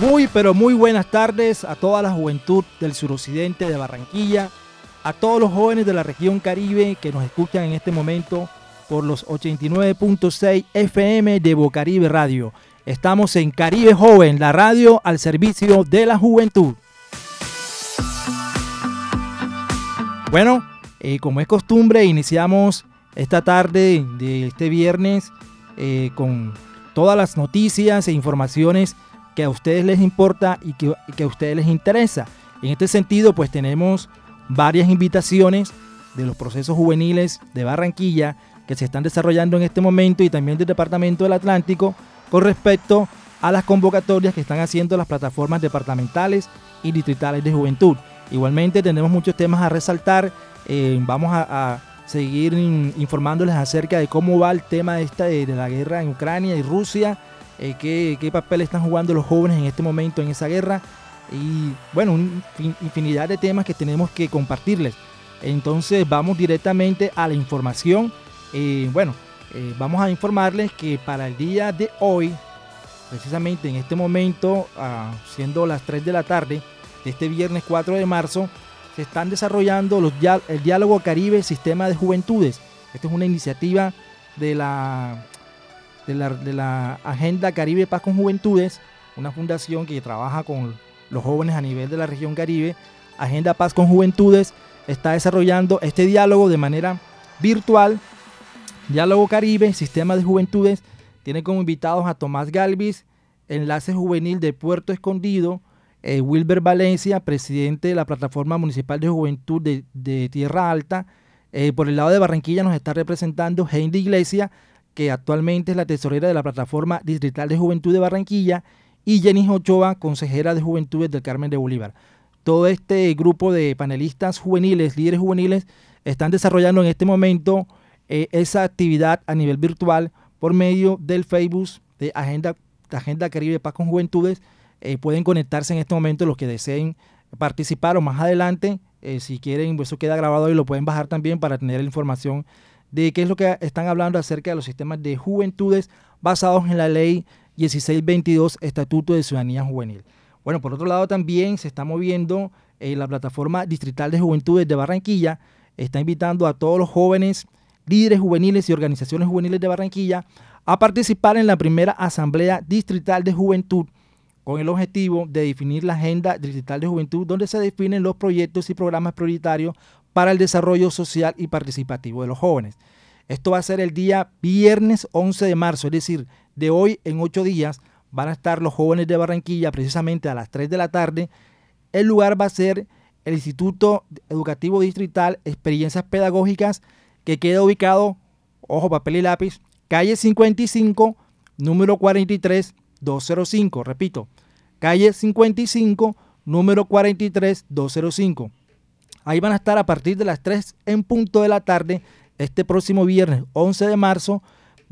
Muy, pero muy buenas tardes a toda la juventud del suroccidente de Barranquilla, a todos los jóvenes de la región Caribe que nos escuchan en este momento por los 89.6 FM de Bocaribe Radio. Estamos en Caribe Joven, la radio al servicio de la juventud. Bueno, eh, como es costumbre, iniciamos esta tarde de este viernes eh, con todas las noticias e informaciones que a ustedes les importa y que, a ustedes les interesa. En este sentido, pues tenemos varias invitaciones de los procesos juveniles de Barranquilla que se están desarrollando en este momento y también del Departamento del Atlántico con respecto a las convocatorias que están haciendo las plataformas departamentales y distritales de juventud. Igualmente tenemos muchos temas a resaltar. Eh, vamos a, seguir informándoles acerca de cómo va el tema de la guerra en Ucrania y Rusia eh, qué, papel están jugando los jóvenes en este momento en esa guerra y bueno, una infinidad de temas que tenemos que compartirles. Entonces vamos directamente a la información. Eh, bueno, eh, vamos a informarles que para el día de hoy, precisamente en este momento, ah, siendo las 3 de la tarde de este viernes 4 de marzo, se están desarrollando el Diálogo Caribe Sistema de Juventudes. Esta es una iniciativa de la de la, Agenda Caribe Paz con Juventudes, una fundación que trabaja con los jóvenes a nivel de la región Caribe. Agenda Paz con Juventudes está desarrollando este diálogo de manera virtual. Diálogo Caribe, Sistema de Juventudes, tiene como invitados a Tomás Galvis, enlace juvenil de Puerto Escondido, eh, Wilber Valencia, presidente de la Plataforma Municipal de Juventud de, Tierra Alta. Eh, por el lado de Barranquilla nos está representando Heidi Iglesia, que actualmente es la tesorera de la Plataforma Distrital de Juventud de Barranquilla, y Jenny Ochoa, consejera de Juventudes del Carmen de Bolívar. Todo este grupo de panelistas juveniles, líderes juveniles, están desarrollando en este momento eh, esa actividad a nivel virtual por medio del Facebook de Agenda, Agenda Caribe Paz con Juventudes. Eh, pueden conectarse en este momento los que deseen participar o más adelante, eh, si quieren, eso queda grabado y lo pueden bajar también para tener la información de qué es lo que están hablando acerca de los sistemas de juventudes basados en la ley 1622, Estatuto de Ciudadanía Juvenil. Bueno, por otro lado también se está moviendo eh, la plataforma distrital de juventudes de Barranquilla, está invitando a todos los jóvenes, líderes juveniles y organizaciones juveniles de Barranquilla a participar en la primera Asamblea Distrital de Juventud con el objetivo de definir la Agenda Distrital de Juventud, donde se definen los proyectos y programas prioritarios para el desarrollo social y participativo de los jóvenes. Esto va a ser el día viernes 11 de marzo, es decir, de hoy en ocho días van a estar los jóvenes de Barranquilla precisamente a las 3 de la tarde. El lugar va a ser el Instituto Educativo Distrital Experiencias Pedagógicas que queda ubicado, ojo, papel y lápiz, calle 55, número 43, 205. Repito, calle 55, número 43, 205. Ahí van a estar a partir de las 3 en punto de la tarde. Este próximo viernes 11 de marzo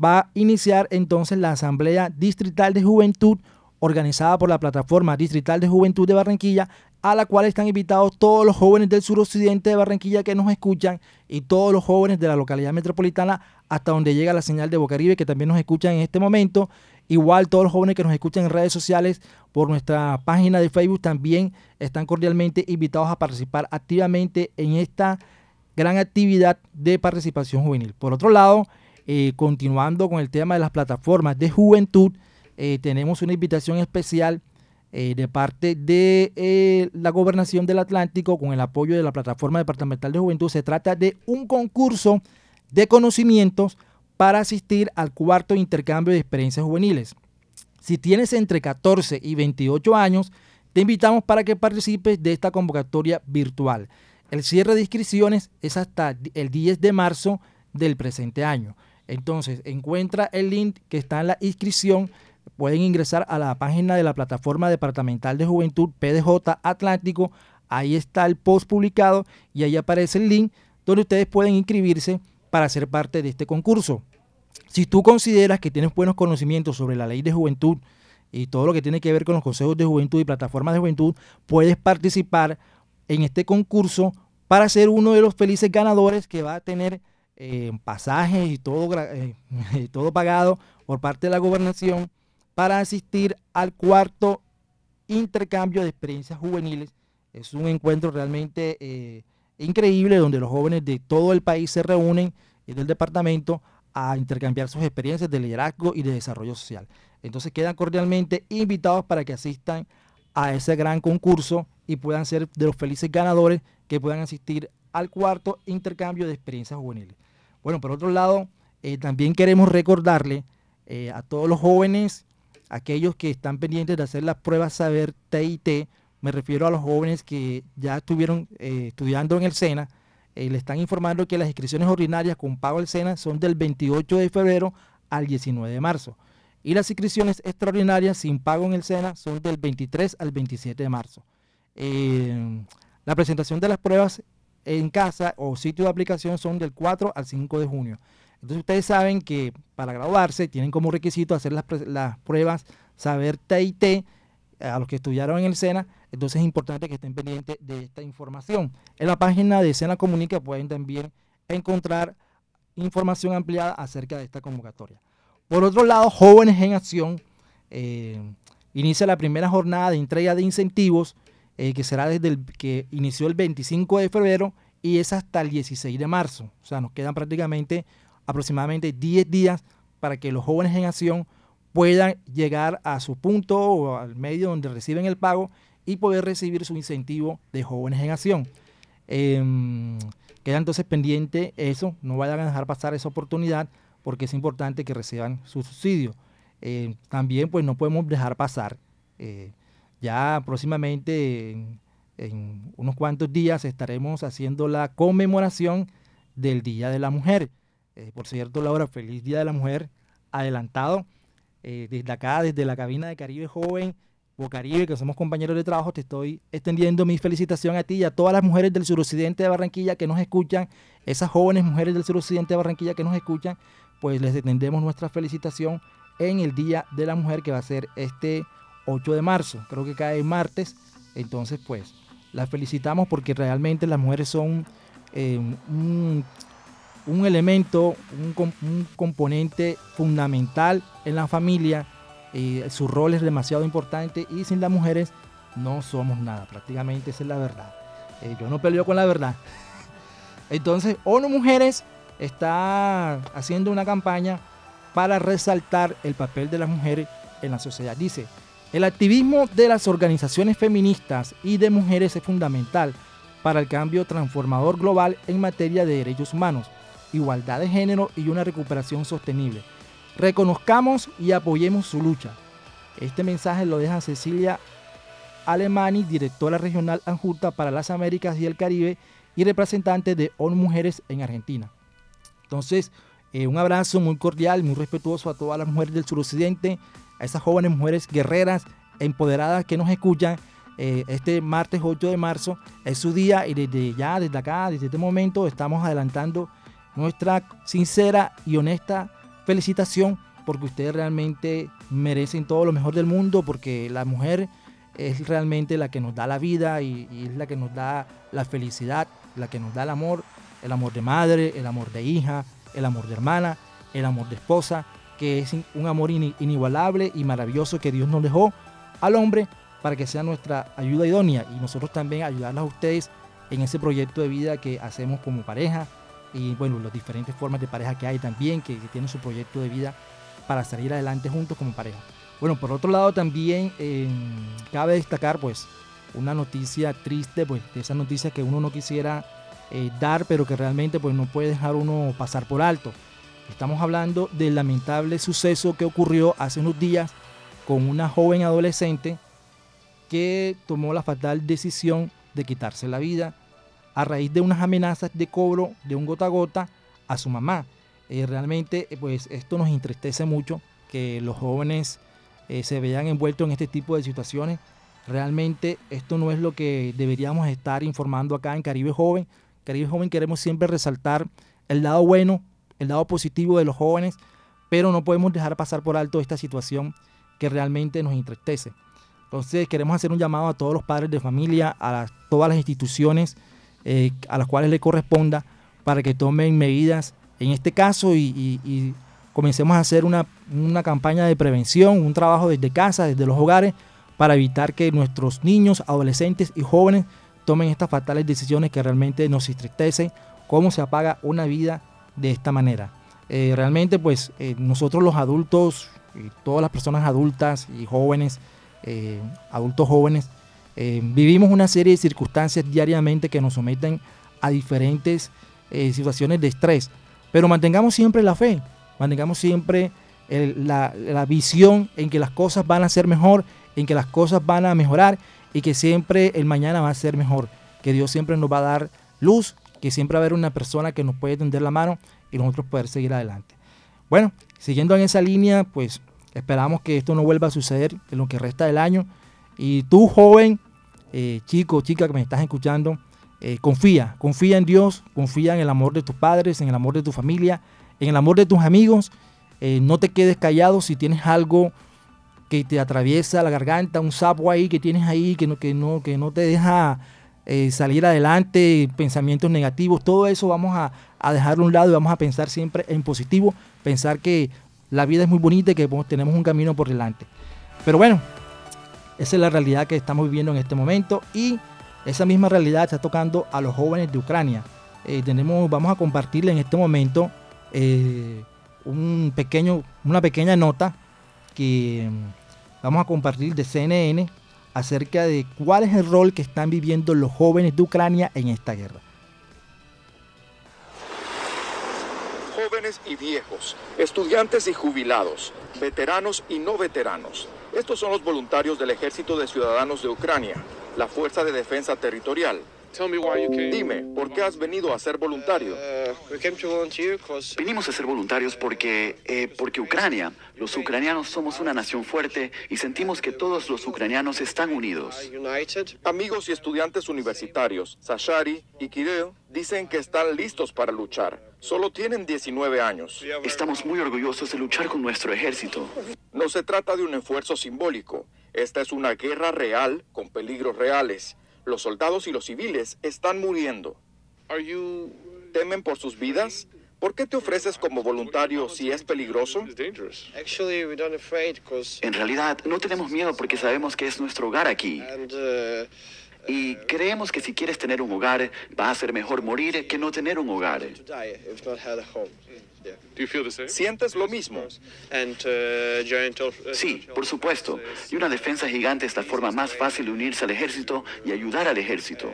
va a iniciar entonces la Asamblea Distrital de Juventud organizada por la Plataforma Distrital de Juventud de Barranquilla, a la cual están invitados todos los jóvenes del suroccidente de Barranquilla que nos escuchan y todos los jóvenes de la localidad metropolitana hasta donde llega la señal de Bocaribe que también nos escuchan en este momento Igual todos los jóvenes que nos escuchan en redes sociales por nuestra página de Facebook también están cordialmente invitados a participar activamente en esta gran actividad de participación juvenil. Por otro lado, eh, continuando con el tema de las plataformas de juventud, eh, tenemos una invitación especial eh, de parte de la Gobernación del Atlántico con el apoyo de la Plataforma Departamental de Juventud. Se trata de un concurso de conocimientos para asistir al cuarto intercambio de experiencias juveniles. Si tienes entre 14 y 28 años, te invitamos para que participes de esta convocatoria virtual. El cierre de inscripciones es hasta el 10 de marzo del presente año. Entonces, encuentra el link que está en la inscripción. Pueden ingresar a la página de la Plataforma Departamental de Juventud PDJ Atlántico. ahí está el post publicado y ahí aparece el link donde ustedes pueden inscribirse para ser parte de este concurso. Si tú consideras que tienes buenos conocimientos sobre la ley de juventud y todo lo que tiene que ver con los consejos de juventud y plataformas de juventud, puedes participar en este concurso para ser uno de los felices ganadores que va a tener eh, pasajes y todo, eh, todo pagado por parte de la gobernación para asistir al cuarto intercambio de experiencias juveniles. Es un encuentro realmente eh, increíble donde los jóvenes de todo el país se reúnen y del departamento a intercambiar sus experiencias de liderazgo y de desarrollo social. Entonces quedan cordialmente invitados para que asistan a ese gran concurso y puedan ser de los felices ganadores que puedan asistir al cuarto intercambio de experiencias juveniles. Bueno, por otro lado, eh, también queremos recordarle eh, a todos los jóvenes, aquellos que están pendientes de hacer las pruebas Saber TIT, me refiero a los jóvenes que ya estuvieron eh, estudiando en el SENA, le están informando que las inscripciones ordinarias con pago del SENA son del 28 de febrero al 19 de marzo. Y las inscripciones extraordinarias sin pago en el SENA son del 23 al 27 de marzo. la presentación de las pruebas en casa o sitio de aplicación son del 4 al 5 de junio. Entonces ustedes saben que para graduarse tienen como requisito hacer las, pruebas, saber TIT eh, a los que estudiaron en el SENA. Entonces es importante que estén pendientes de esta información. En la página de SENA Comunica pueden también encontrar información ampliada acerca de esta convocatoria. Por otro lado, Jóvenes en Acción eh, inicia la primera jornada de entrega de incentivos eh, que será desde el que inició el 25 de febrero y es hasta el 16 de marzo. O sea, nos quedan prácticamente aproximadamente 10 días para que los jóvenes en acción puedan llegar a su punto o al medio donde reciben el pago y poder recibir su incentivo de jóvenes en acción. Em, queda entonces pendiente eso, no vayan a dejar pasar esa oportunidad porque es importante que reciban su subsidio. Em, también pues no podemos dejar pasar, eh, ya próximamente en unos cuantos días estaremos haciendo la conmemoración del Día de la Mujer. Eh, por cierto, Laura, feliz Día de la Mujer adelantado. Eh, desde acá, desde la cabina de Caribe Joven, o Caribe, que somos compañeros de trabajo, te estoy extendiendo mi felicitación a ti y a todas las mujeres del suroccidente de Barranquilla que nos escuchan, esas jóvenes mujeres del suroccidente de Barranquilla que nos escuchan, pues les extendemos nuestra felicitación en el Día de la Mujer que va a ser este 8 de marzo, creo que cae martes, entonces pues las felicitamos porque realmente las mujeres son eh, un elemento, un, componente fundamental en la familia. Eh, su rol es demasiado importante y sin las mujeres no somos nada. Prácticamente esa es la verdad. Eh, yo no peleo con la verdad. Entonces, ONU Mujeres está haciendo una campaña para resaltar el papel de las mujeres en la sociedad. Dice, el activismo de las organizaciones feministas y de mujeres es fundamental para el cambio transformador global en materia de derechos humanos igualdad de género y una recuperación sostenible. Reconozcamos y apoyemos su lucha. Este mensaje lo deja Cecilia Alemani, directora regional adjunta para las Américas y el Caribe y representante de ONU Mujeres en Argentina. Entonces, eh, un abrazo muy cordial, muy respetuoso a todas las mujeres del suroccidente, a esas jóvenes mujeres guerreras, empoderadas que nos escuchan. Eh, este martes 8 de marzo es su día y desde ya, desde acá, desde este momento, estamos adelantando nuestra sincera y honesta felicitación porque ustedes realmente merecen todo lo mejor del mundo, porque la mujer es realmente la que nos da la vida y, es la que nos da la felicidad, la que nos da el amor, el amor de madre, el amor de hija, el amor de hermana, el amor de esposa, que es un amor inigualable y maravilloso que Dios nos dejó al hombre para que sea nuestra ayuda idónea. Y nosotros también ayudarlas a ustedes en ese proyecto de vida que hacemos como pareja, y bueno, las diferentes formas de pareja que hay también, que, tienen su proyecto de vida para salir adelante juntos como pareja. Bueno, por otro lado también cabe destacar pues una noticia triste, pues de esas noticias que uno no quisiera eh, dar, pero que realmente pues no puede dejar uno pasar por alto. Estamos hablando del lamentable suceso que ocurrió hace unos días con una joven adolescente que tomó la fatal decisión de quitarse la vida a raíz de unas amenazas de cobro de un gota a gota a su mamá. Eh, realmente, eh, pues esto nos entristece mucho que los jóvenes eh, se vean envueltos en este tipo de situaciones Realmente esto no es lo que deberíamos estar informando acá en Caribe Joven. Caribe Joven queremos siempre resaltar el lado bueno, el lado positivo de los jóvenes, pero no podemos dejar pasar por alto esta situación que realmente nos entristece. Entonces queremos hacer un llamado a todos los padres de familia, a todas las instituciones eh, a las cuales le corresponda, para que tomen medidas en este caso y, comencemos a hacer una, una, campaña de prevención, un trabajo desde casa, desde los hogares, para evitar que nuestros niños, adolescentes y jóvenes tomen estas fatales decisiones que realmente nos entristecen, cómo se apaga una vida de esta manera. Eh, realmente pues eh, nosotros los adultos, y todas las personas adultas y jóvenes, adultos jóvenes, vivimos una serie de circunstancias diariamente que nos someten a diferentes situaciones de estrés. Pero mantengamos siempre la fe, mantengamos siempre la, la, visión en que las cosas van a ser mejor, en que las cosas van a mejorar y que siempre el mañana va a ser mejor, que Dios siempre nos va a dar luz, que siempre va a haber una persona que nos puede tender la mano y nosotros poder seguir adelante. Bueno, siguiendo en esa línea, pues esperamos que esto no vuelva a suceder en lo que resta del año. Y tú, joven, eh, chico, chica que me estás escuchando, eh, confía, confía en Dios, confía en el amor de tus padres, en el amor de tu familia, en el amor de tus amigos. Eh, no te quedes callado si tienes algo que te atraviesa la garganta, un sapo ahí que tienes ahí que no, que no, que no te deja salir adelante, pensamientos negativos, todo eso vamos a, a dejarlo a un lado y vamos a pensar siempre en positivo, pensar que la vida es muy bonita y que tenemos un camino por delante. Pero bueno, esa es la realidad que estamos viviendo en este momento y esa misma realidad está tocando a los jóvenes de Ucrania. Eh, tenemos, vamos a compartirle en este momento eh, un pequeño, una pequeña nota que mm, vamos a compartir de CNN acerca de cuál es el rol que están viviendo los jóvenes de Ucrania en esta guerra. jóvenes y viejos, estudiantes y jubilados, veteranos y no veteranos. Estos son los voluntarios del Ejército de Ciudadanos de Ucrania, la Fuerza de Defensa Territorial, Dime, ¿por qué has venido a ser voluntario? Uh, Vinimos a ser voluntarios porque, eh, porque Ucrania, los ucranianos somos una nación fuerte y sentimos que todos los ucranianos están unidos. Amigos y estudiantes universitarios, Sashari y Kirill, dicen que están listos para luchar. Solo tienen 19 años. Estamos muy orgullosos de luchar con nuestro ejército. No se trata de un esfuerzo simbólico. Esta es una guerra real con peligros reales. Los soldados y los civiles están muriendo. ¿Temen por sus vidas? ¿Por qué te ofreces como voluntario si es peligroso? En realidad, no tenemos miedo porque sabemos que es nuestro hogar aquí. Uh, y creemos que si quieres tener un hogar, va a ser mejor morir que no tener un hogar. ¿Sientes lo mismo? Uh, sí, por supuesto. Y una defensa gigante es la forma más fácil de unirse al ejército y ayudar al ejército.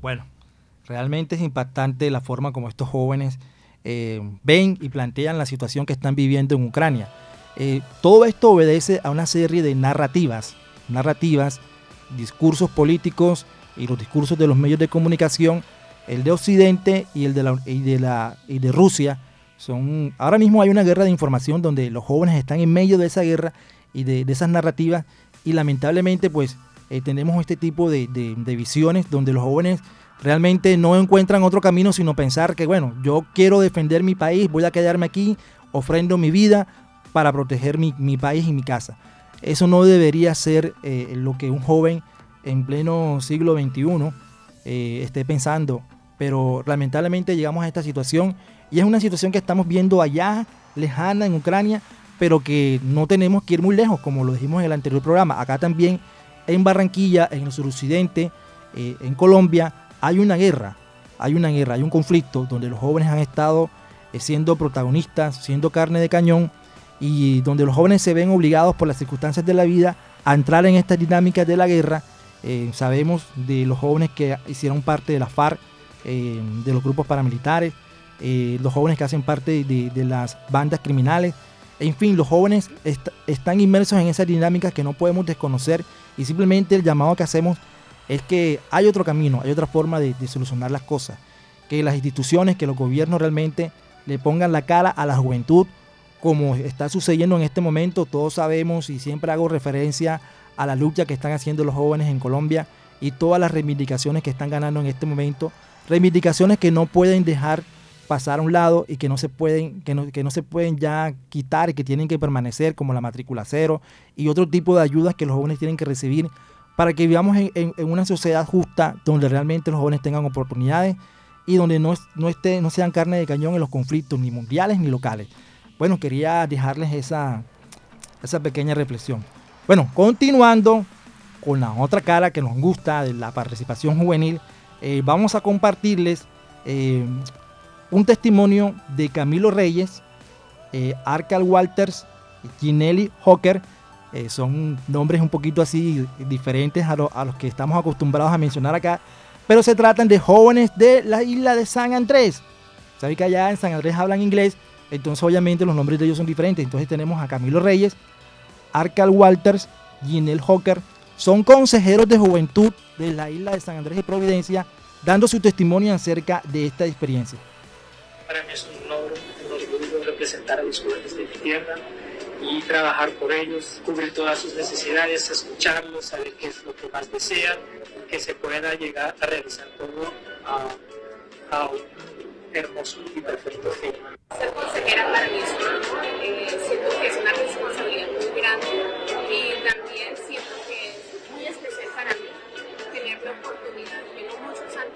Bueno, realmente es impactante la forma como estos jóvenes eh, ven y plantean la situación que están viviendo en Ucrania. Eh, todo esto obedece a una serie de narrativas, narrativas, discursos políticos y los discursos de los medios de comunicación el de Occidente y el de, la, y de, la, y de Rusia. Son, ahora mismo hay una guerra de información donde los jóvenes están en medio de esa guerra y de, esas narrativas y lamentablemente pues eh, tenemos este tipo de, de, visiones donde los jóvenes realmente no encuentran otro camino sino pensar que bueno, yo quiero defender mi país, voy a quedarme aquí, ofrendo mi vida para proteger mi, mi país y mi casa. Eso no debería ser eh, lo que un joven en pleno siglo XXI eh, esté pensando pero lamentablemente llegamos a esta situación y es una situación que estamos viendo allá, lejana en Ucrania, pero que no tenemos que ir muy lejos, como lo dijimos en el anterior programa. Acá también en Barranquilla, en el suroccidente, eh, en Colombia, hay una guerra, hay una guerra, hay un conflicto donde los jóvenes han estado eh, siendo protagonistas, siendo carne de cañón y donde los jóvenes se ven obligados por las circunstancias de la vida a entrar en estas dinámicas de la guerra. Eh, sabemos de los jóvenes que hicieron parte de la FARC, eh, de los grupos paramilitares, eh, los jóvenes que hacen parte de, las bandas criminales. En fin, los jóvenes están inmersos en esas dinámicas que no podemos desconocer y simplemente el llamado que hacemos es que hay otro camino, hay otra forma de, solucionar las cosas. Que las instituciones, que los gobiernos realmente le pongan la cara a la juventud, como está sucediendo en este momento. Todos sabemos y siempre hago referencia a la lucha que están haciendo los jóvenes en Colombia y todas las reivindicaciones que están ganando en este momento. Reivindicaciones que no pueden dejar pasar a un lado y que no se pueden, que no, se pueden ya quitar y que tienen que permanecer, como la matrícula cero y otro tipo de ayudas que los jóvenes tienen que recibir para que vivamos en, una sociedad justa donde realmente los jóvenes tengan oportunidades y donde no, no, esté, no sean carne de cañón en los conflictos ni mundiales ni locales. Bueno, quería dejarles esa, esa pequeña reflexión. Bueno, continuando con la otra cara que nos gusta de la participación juvenil, eh, vamos a compartirles eh, un testimonio de Camilo Reyes, eh, Arcal Walters, Ginelli Hocker, eh, son nombres un poquito así diferentes a, a, los que estamos acostumbrados a mencionar acá, pero se tratan de jóvenes de la isla de San Andrés. Saben que allá en San Andrés hablan inglés, entonces obviamente los nombres de ellos son diferentes. Entonces tenemos a Camilo Reyes, Arcal Walters, Ginel Hocker, son consejeros de juventud de la isla de San Andrés y Providencia, dando su testimonio acerca de esta experiencia. Para mí es un honor, representar a los jóvenes de mi tierra y trabajar por ellos, cubrir todas sus necesidades, escucharlos, saber qué es lo que más desean, que se pueda llegar a realizar todo a, a un hermoso y perfecto fin. Ser consejera para mí es eh, siento que es una responsabilidad muy grande y también siento que es muy especial para mí tener la oportunidad, tengo muchos años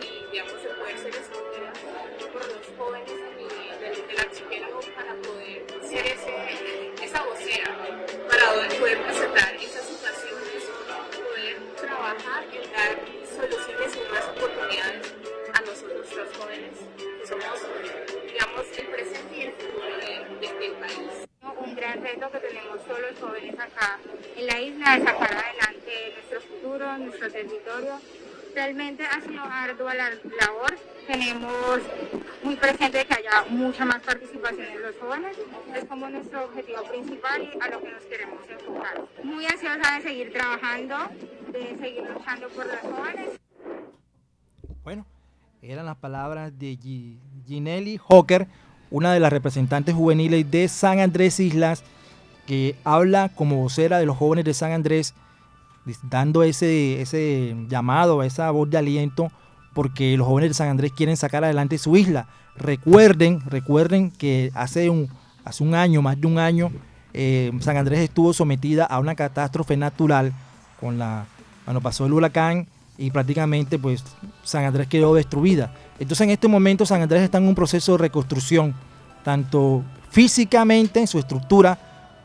y digamos de poder ser escogida por los jóvenes y del, del archipiélago para poder ser ese, esa vocera, para poder presentar esas situaciones, poder trabajar en dar soluciones y nuevas oportunidades nosotros los jóvenes, que somos, digamos, el presente y el futuro de, de, del país. Un gran reto que tenemos todos los jóvenes acá en la isla es sacar adelante nuestro futuro, nuestro territorio. Realmente ha sido ardua la labor. Tenemos muy presente que haya mucha más participación en los jóvenes. Es como nuestro objetivo principal y a lo que nos queremos enfocar. Muy ansiosa de seguir trabajando, de seguir luchando por los jóvenes. Bueno, eran las palabras de Ginelli Hocker, una de las representantes juveniles de San Andrés Islas, que habla como vocera de los jóvenes de San Andrés, dando ese, ese llamado, esa voz de aliento, porque los jóvenes de San Andrés quieren sacar adelante su isla. Recuerden, recuerden que hace un, hace un año, más de un año, eh, San Andrés estuvo sometida a una catástrofe natural con la, cuando pasó el huracán y prácticamente pues San Andrés quedó destruida. Entonces en este momento San Andrés está en un proceso de reconstrucción, tanto físicamente en su estructura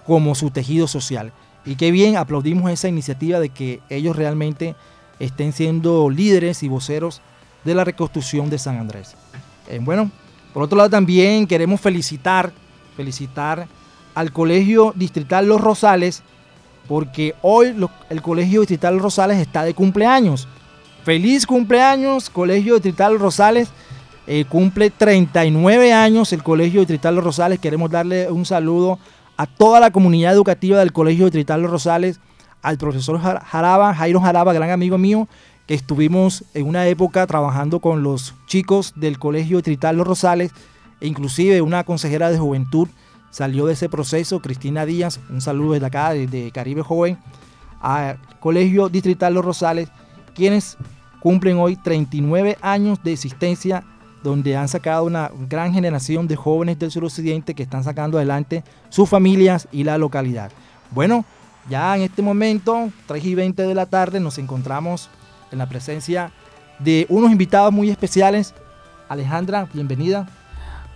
como su tejido social. Y qué bien, aplaudimos esa iniciativa de que ellos realmente estén siendo líderes y voceros de la reconstrucción de San Andrés. Eh, bueno, por otro lado también queremos felicitar, felicitar al Colegio Distrital Los Rosales, porque hoy el Colegio Distrital Los Rosales está de cumpleaños. Feliz cumpleaños, Colegio Distrital Rosales. Eh, cumple 39 años el Colegio Distrital Los Rosales. Queremos darle un saludo a toda la comunidad educativa del Colegio Distrital Los Rosales, al profesor Jaraba, Jairo Jaraba, gran amigo mío, que estuvimos en una época trabajando con los chicos del Colegio Distrital Los Rosales, e inclusive una consejera de juventud salió de ese proceso, Cristina Díaz, un saludo desde acá, desde Caribe Joven, al Colegio Distrital Los Rosales, quienes cumplen hoy 39 años de existencia donde han sacado una gran generación de jóvenes del suroccidente que están sacando adelante sus familias y la localidad. Bueno, ya en este momento, 3 y 20 de la tarde, nos encontramos en la presencia de unos invitados muy especiales. Alejandra, bienvenida.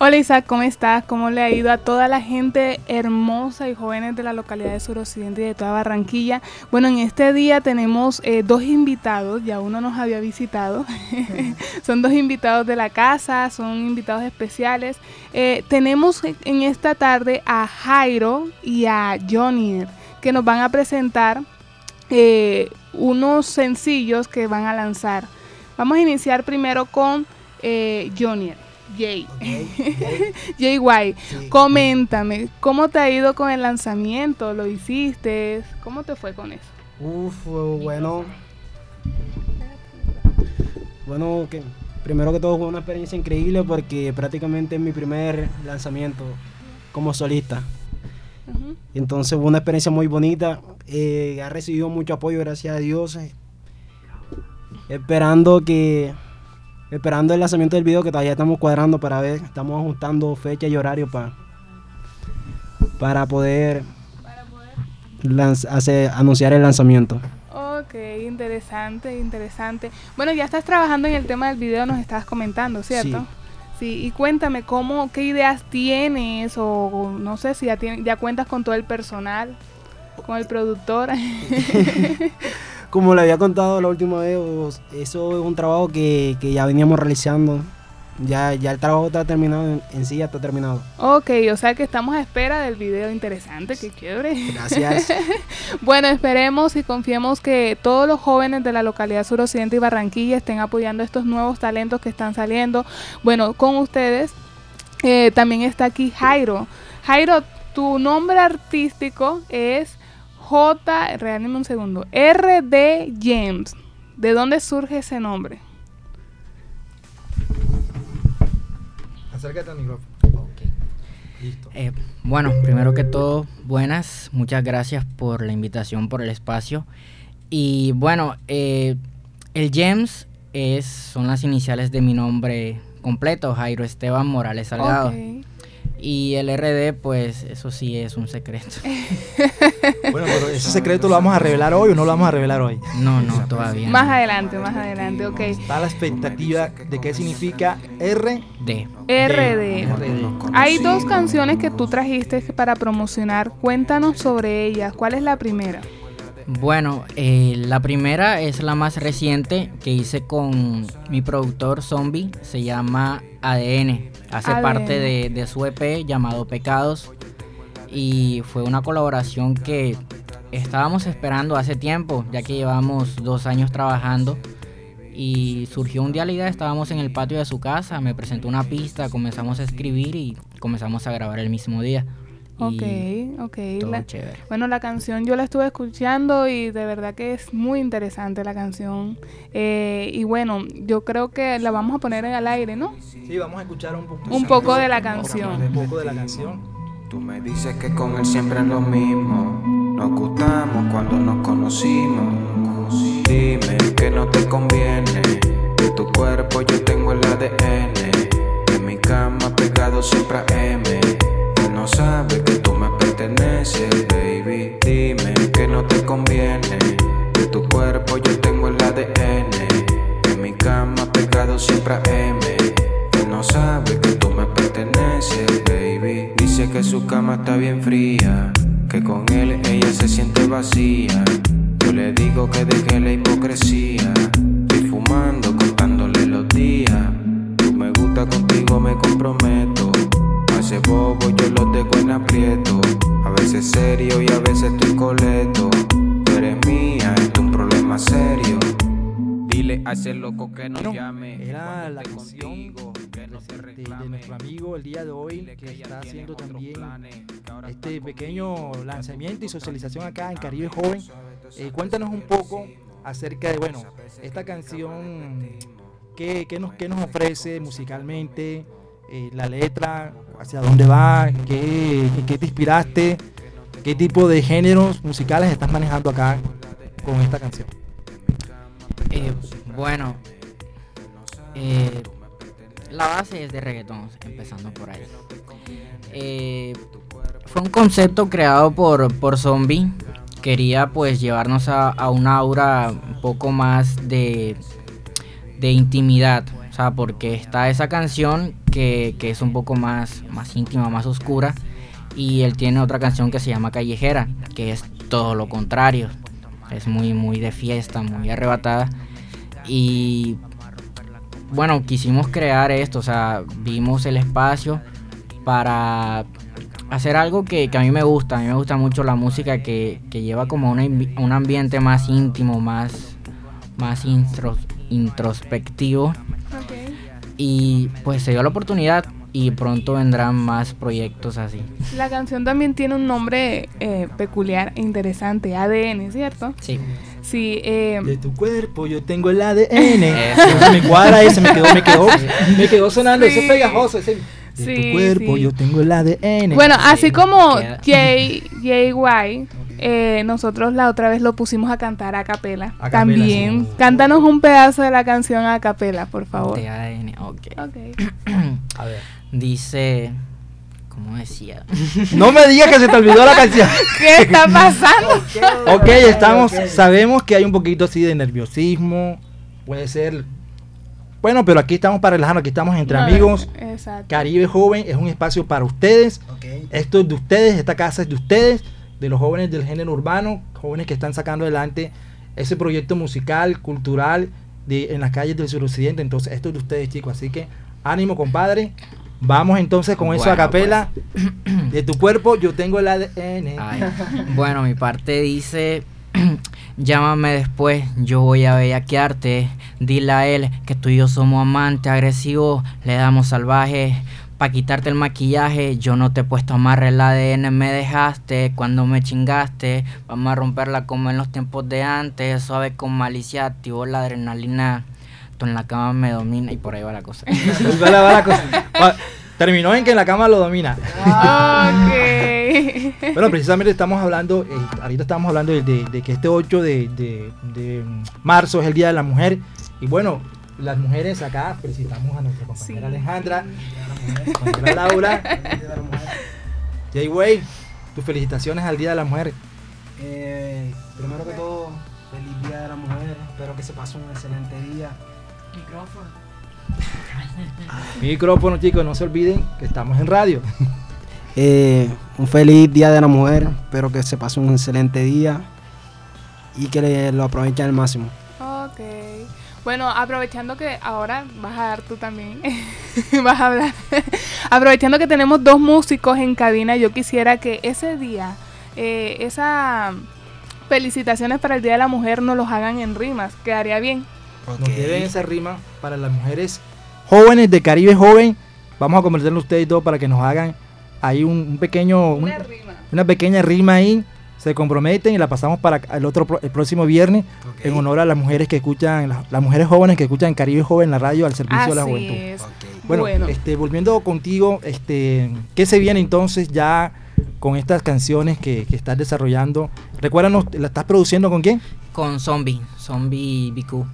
Hola Isaac, ¿cómo estás? ¿Cómo le ha ido a toda la gente hermosa y jóvenes de la localidad de Suroccidente y de toda Barranquilla? Bueno, en este día tenemos eh, dos invitados, ya uno nos había visitado, son dos invitados de la casa, son invitados especiales. Eh, tenemos en esta tarde a Jairo y a Johnny que nos van a presentar eh, unos sencillos que van a lanzar. Vamos a iniciar primero con eh. Jay. Jay White. Coméntame, ¿cómo te ha ido con el lanzamiento? ¿Lo hiciste? ¿Cómo te fue con eso? Uf, bueno. Bueno, que primero que todo fue una experiencia increíble porque prácticamente es mi primer lanzamiento como solista. Entonces fue una experiencia muy bonita eh, ha recibido mucho apoyo, gracias a Dios. eh. Esperando que. Esperando el lanzamiento del video que todavía estamos cuadrando para ver. Estamos ajustando fecha y horario para. Para poder. lanz- hacer, anunciar el lanzamiento. Ok, interesante, interesante. Bueno, ya estás trabajando en el tema del video, nos estabas comentando, ¿cierto? Sí. y cuéntame cómo, qué ideas tienes o no sé si ya, tienes, ya cuentas con todo el personal, con el productor. Como le había contado la última vez, eso es un trabajo que, que ya veníamos realizando. Ya, ya el trabajo está terminado, en, en sí ya está terminado. ok, o sea que estamos a espera del video interesante, qué chévere. Gracias. Bueno, esperemos y confiemos que todos los jóvenes de la localidad suroccidente y Barranquilla estén apoyando estos nuevos talentos que están saliendo. Bueno, con ustedes eh, también está aquí Jairo. Jairo, tu nombre artístico es J, regálame un segundo, RD James. ¿De dónde surge ese nombre? Acércate al micrófono. Listo. Eh, bueno, primero que todo, buenas, muchas gracias por la invitación, por el espacio. Y bueno, eh, el James es, son las iniciales de mi nombre completo, Jairo Esteban Morales Salgado. Ok. Y el RD, pues eso sí es un secreto. Bueno, pero ese secreto lo vamos a revelar hoy o no lo vamos a revelar hoy. No, no, todavía. Más no. adelante, más adelante, ok. Está la expectativa de qué significa R. D. RD. RD. Hay dos canciones que tú trajiste para promocionar. Cuéntanos sobre ellas. ¿Cuál es la primera? Bueno, eh, la primera es la más reciente que hice con mi productor Zombie, se llama ADN, hace ADN. parte de, de su EP llamado Pecados y fue una colaboración que estábamos esperando hace tiempo, ya que llevamos dos años trabajando y surgió un día la idea, estábamos en el patio de su casa, me presentó una pista, comenzamos a escribir y comenzamos a grabar el mismo día. Ok, ok. todo La- chévere. bueno, la canción yo la estuve escuchando y de verdad que es muy interesante la canción. Eh, y bueno, yo creo que la vamos a poner en el aire, ¿no? Sí, vamos a escuchar un poco. Un poco de la canción. Un poco de la canción. Tú me dices que con él siempre es lo mismo. Nos gustamos cuando nos conocimos. Dime que no te conviene. De tu cuerpo yo tengo el ADN. En mi cama pegado siempre a M. No sabe que tú me perteneces, baby. Dime que no te conviene. De tu cuerpo yo tengo el ADN. En mi cama pegado siempre a M. Él no sabe que tú me perteneces, baby. Dice que su cama está bien fría, que con él ella se siente vacía. Yo le digo que deje la hipocresía. Estoy fumando, contándole los días. Tú me gusta contigo, me comprometo. Ese bobo yo lo dejo en aprieto. A veces serio y a veces estoy coleto. Tú eres mía, esto es un problema serio. Dile a ese loco que no Bueno, llame. era la canción contigo, que no te de, nuestro amigo el día de hoy que ella está haciendo también planes, que este pequeño conmigo, lanzamiento y que socialización acá en que Caribe Joven. Eh, cuéntanos que un poco acerca de, bueno, veces esta que canción, qué, qué nos, qué nos ofrece musicalmente, eh, la letra, hacia dónde va, qué, qué te inspiraste, qué tipo de géneros musicales estás manejando acá con esta canción. Eh, bueno, eh, la base es de reggaetón, empezando por ahí. Fue un concepto creado por, por Zombie. Quería pues llevarnos a, a una aura un poco más de, de intimidad. O sea, porque está esa canción que, que es un poco más, más íntima, más oscura. Y él tiene otra canción que se llama Callejera, que es todo lo contrario. Es muy, muy de fiesta, muy arrebatada. Y bueno, quisimos crear esto, o sea, vimos el espacio para hacer algo que, que a mí me gusta. A mí me gusta mucho la música que, que lleva como una un ambiente más íntimo, más, más intros- introspectivo. Y pues se dio la oportunidad y pronto vendrán más proyectos así. La canción también tiene un nombre eh, peculiar e interesante, ADN, ¿cierto? Sí. Sí, eh, De tu cuerpo yo tengo el ADN. Eso. Me cuadra ese, me quedó, me quedó, me quedó sonando, Sí. ese pegajoso, ese. De Sí, tu cuerpo sí. yo tengo el ADN. Bueno, así como JY eh, nosotros la otra vez lo pusimos a cantar a capela. A capela, También. sí. Cántanos un pedazo de la canción a capela, por favor. TAN, ok. Ok. A ver. Dice, ¿cómo decía? No me digas que se te olvidó la canción. ¿Qué está pasando? Ok, estamos, sabemos que hay un poquito así de nerviosismo, puede ser, bueno, pero aquí estamos para relajarnos, aquí estamos entre No, amigos. Exacto. Caribe Joven es un espacio para ustedes, esto es de ustedes, esta casa es de ustedes, de los jóvenes del género urbano, jóvenes que están sacando adelante ese proyecto musical, cultural, de, en las calles del suroccidente, entonces esto es de ustedes chicos, así que ánimo compadre. Vamos entonces con eso a Bueno, capela. De tu cuerpo yo tengo el ADN. Ay, bueno, mi parte dice, llámame después, yo voy a bellaquearte. Dile a él que tú y yo somos amantes agresivos, le damos salvaje. Pa' quitarte el maquillaje, yo no te he puesto amarre el ADN, me dejaste cuando me chingaste. Vamos a romperla como en los tiempos de antes, suave con malicia, activó la adrenalina. Tú en la cama me domina y por ahí va la cosa. Ahí va la- va la cosa. Va- Terminó en que en la cama lo domina. Ok. Bueno, precisamente estamos hablando, eh, ahorita estamos hablando de, de- de que este 8 de, de- de marzo es el Día de la Mujer. Y bueno, las mujeres acá felicitamos a nuestra compañera Sí. Alejandra, compañera Laura. Jay Way, tus felicitaciones al Día de la Mujer. Eh, primero que todo, feliz Día de la Mujer. Espero que se pase un excelente día. Micrófono, chicos, no se olviden que estamos en radio. Eh, un feliz Día de la Mujer. Espero que se pase un excelente día y que le- lo aprovechen al máximo. Bueno, aprovechando que ahora vas a dar tú también, vas a hablar. aprovechando que tenemos dos músicos en cabina, yo quisiera que ese día, eh, esas felicitaciones para el Día de la Mujer nos los hagan en rimas. Quedaría bien. Nos deben esa rima para las mujeres jóvenes de Caribe Joven. Vamos a conversarlo ustedes dos para que nos hagan ahí un, un pequeño, un- Una rima. una pequeña rima ahí. Se comprometen y la pasamos para el otro pro- el próximo viernes en honor a las mujeres que escuchan, las, las mujeres jóvenes que escuchan Caribe Joven, la radio al servicio de la juventud. es. Bueno, Bueno. este, volviendo contigo, este, ¿qué se viene entonces ya con estas canciones que, que estás desarrollando? Recuérdanos, ¿la estás produciendo con quién? Con Zombie, Zombie BQ.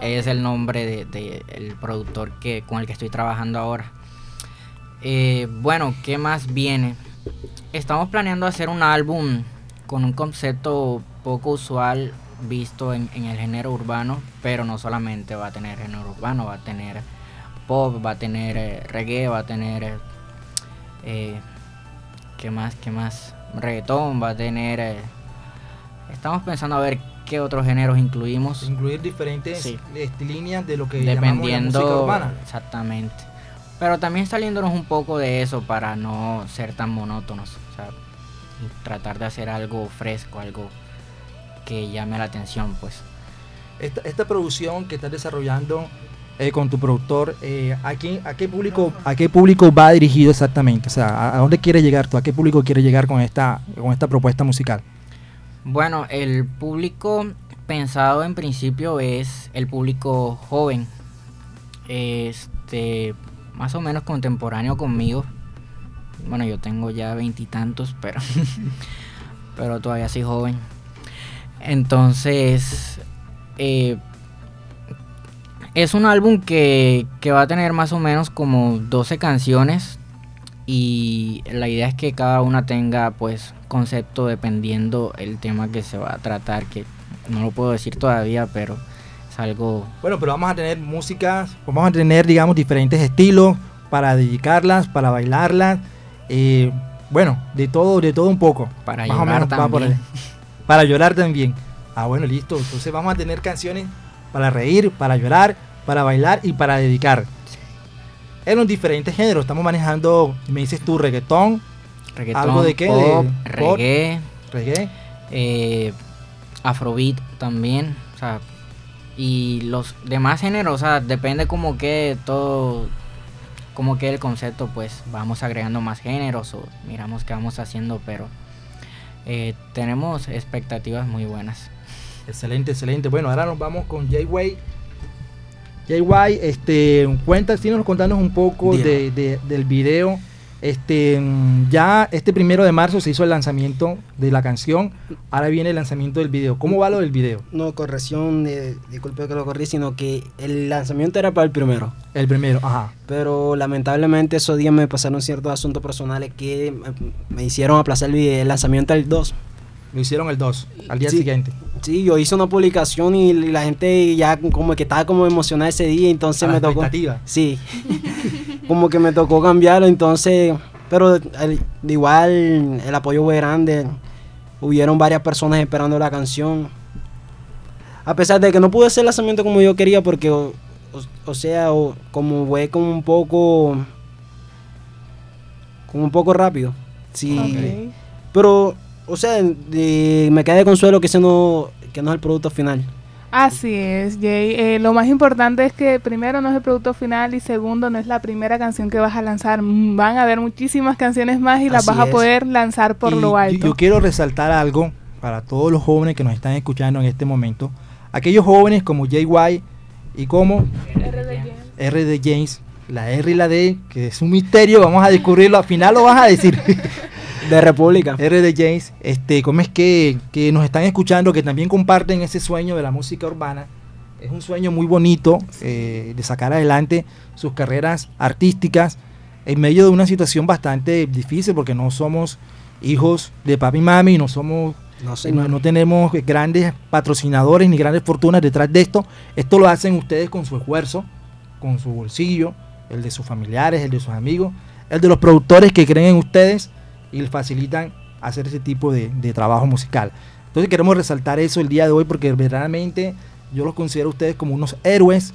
Es el nombre del de, el productor que, con el que estoy trabajando ahora. Eh, bueno, ¿qué más viene? Estamos planeando hacer un álbum con un concepto poco usual visto en, en el género urbano, pero no solamente va a tener género urbano, va a tener pop, va a tener eh, reggae, va a tener... eh, ¿Qué más? ¿Qué más? Reggaetón, va a tener... eh, estamos pensando a ver qué otros géneros incluimos. Incluir diferentes Sí. este, líneas de lo que llamamos la música Dependiendo urbana. exactamente. Pero también saliéndonos un poco de eso para no ser tan monótonos. O sea, y tratar de hacer algo fresco, algo que llame la atención, pues. Esta, esta producción que estás desarrollando eh, con tu productor, eh, ¿a, quién- a, qué público, ¿a qué público va dirigido exactamente? O sea, ¿a, a dónde quieres llegar tú? ¿A qué público quieres llegar con esta, con esta propuesta musical? Bueno, el público pensado en principio es el público joven. Este, más o menos contemporáneo conmigo. Bueno, yo tengo ya veintitantos, pero pero todavía soy joven. Entonces, eh, es un álbum que, que va a tener más o menos como 12 canciones y la idea es que cada una tenga pues concepto dependiendo el tema que se va a tratar, que no lo puedo decir todavía, pero es algo... Bueno, pero vamos a tener música, vamos a tener, digamos, diferentes estilos para dedicarlas, para bailarlas. Eh, bueno, de todo, de todo un poco. Para Más llorar también. Para llorar también. Ah, bueno, listo. Entonces vamos a tener canciones para reír, para llorar, para bailar y para dedicar. En los diferentes géneros. Estamos manejando, me dices tú, reggaetón, reggaetón, ¿Algo de qué? pop, De pop. reggae, reggae. eh, afrobeat también, o sea, y los demás géneros, o sea, depende como que todo, como que el concepto, pues vamos agregando más géneros o miramos qué vamos haciendo, pero eh, tenemos expectativas muy buenas. Excelente, excelente. Bueno, ahora nos vamos con Jay Way. Jay Way, este, cuenta, síguenos contándonos un poco de, de- del video Este, mm, ya este primero de marzo se hizo el lanzamiento de la canción, ahora viene el lanzamiento del video. ¿Cómo va lo del video? No, corrección, eh, disculpe que lo corrí, sino que el lanzamiento era para el primero. El primero, ajá. Pero lamentablemente esos días me pasaron ciertos asuntos personales que me, me hicieron aplazar el, video- el lanzamiento del 2. Lo hicieron el 2, al día Sí. siguiente. Sí, yo hice una publicación y la gente ya como que estaba como emocionada ese día, entonces A la me tocó. expectativa. Sí. como que me tocó cambiarlo, entonces, pero el- igual el apoyo fue grande. Hubieron varias personas esperando la canción. A pesar de que no pude hacer el lanzamiento como yo quería porque o, o- o sea, o- como fue como un poco como un poco rápido. Sí. Pero o sea, de- me quedé de consuelo que ese no que no es el producto final. Así es, Jay. Eh, lo más importante es que primero no es el producto final y segundo no es la primera canción que vas a lanzar. Mm, Van a haber muchísimas canciones más y las Así vas a es. poder lanzar por Y lo yo- alto. Yo, quiero resaltar algo para todos los jóvenes que nos están escuchando en este momento. Aquellos jóvenes como JY y como R de James, la R y la D, que es un misterio, vamos a descubrirlo, al final lo vas a decir. De República. R de James, este, ¿cómo es que, que nos están escuchando, que también comparten ese sueño de la música urbana? Es un sueño muy bonito eh, de sacar adelante sus carreras artísticas en medio de una situación bastante difícil porque no somos hijos de papi y mami, no somos No, no, señor. no tenemos grandes patrocinadores ni grandes fortunas detrás de esto. Esto lo hacen ustedes con su esfuerzo, con su bolsillo, el de sus familiares, el de sus amigos, el de los productores que creen en ustedes y les facilitan hacer ese tipo de, de trabajo musical. Entonces queremos resaltar eso el día de hoy porque verdaderamente yo los considero a ustedes como unos héroes,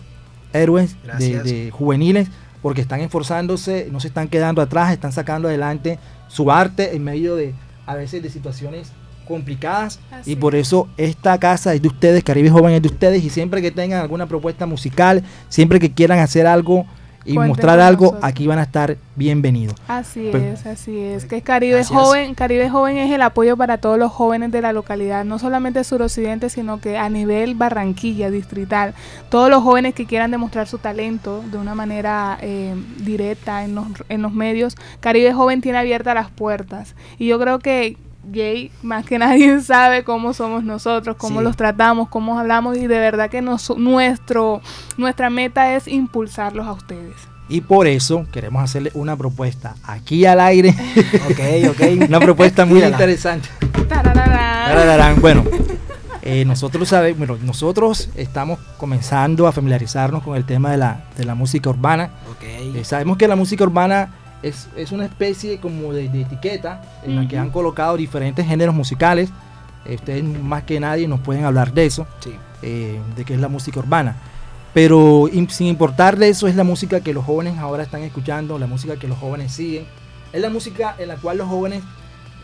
héroes de, juveniles, porque están esforzándose, no se están quedando atrás, están sacando adelante su arte en medio de a veces de situaciones complicadas. Así y por eso esta casa es de ustedes, Caribe Joven es de ustedes y siempre que tengan alguna propuesta musical, siempre que quieran hacer algo y mostrar algo, nosotros. aquí van a estar bienvenidos. Así Pero- es, así es. Que Caribe Gracias. Joven, Caribe Joven es el apoyo para todos los jóvenes de la localidad, no solamente suroccidente, sino que a nivel Barranquilla, distrital. Todos los jóvenes que quieran demostrar su talento de una manera eh, directa en los, en los medios, Caribe Joven tiene abiertas las puertas. Y yo creo que Jay, más que nadie, sabe cómo somos nosotros, cómo Sí. los tratamos, cómo hablamos, y de verdad que nos- nuestro, nuestra meta es impulsarlos a ustedes. Y por eso queremos hacerle una propuesta aquí al aire, Ok, ok. una propuesta muy interesante. Tarararán. Tarararán. Bueno, eh, nosotros sabemos, bueno, nosotros estamos comenzando a familiarizarnos con el tema de la, de la música urbana. Eh, Ok. sabemos que la música urbana es, es una especie como de, de etiqueta en la que han colocado diferentes géneros musicales. Eh, ustedes más que nadie nos pueden hablar de eso, Sí. eh, de qué es la música urbana. Pero sin importar de eso, es la música que los jóvenes ahora están escuchando, la música que los jóvenes siguen. Es la música en la cual los jóvenes,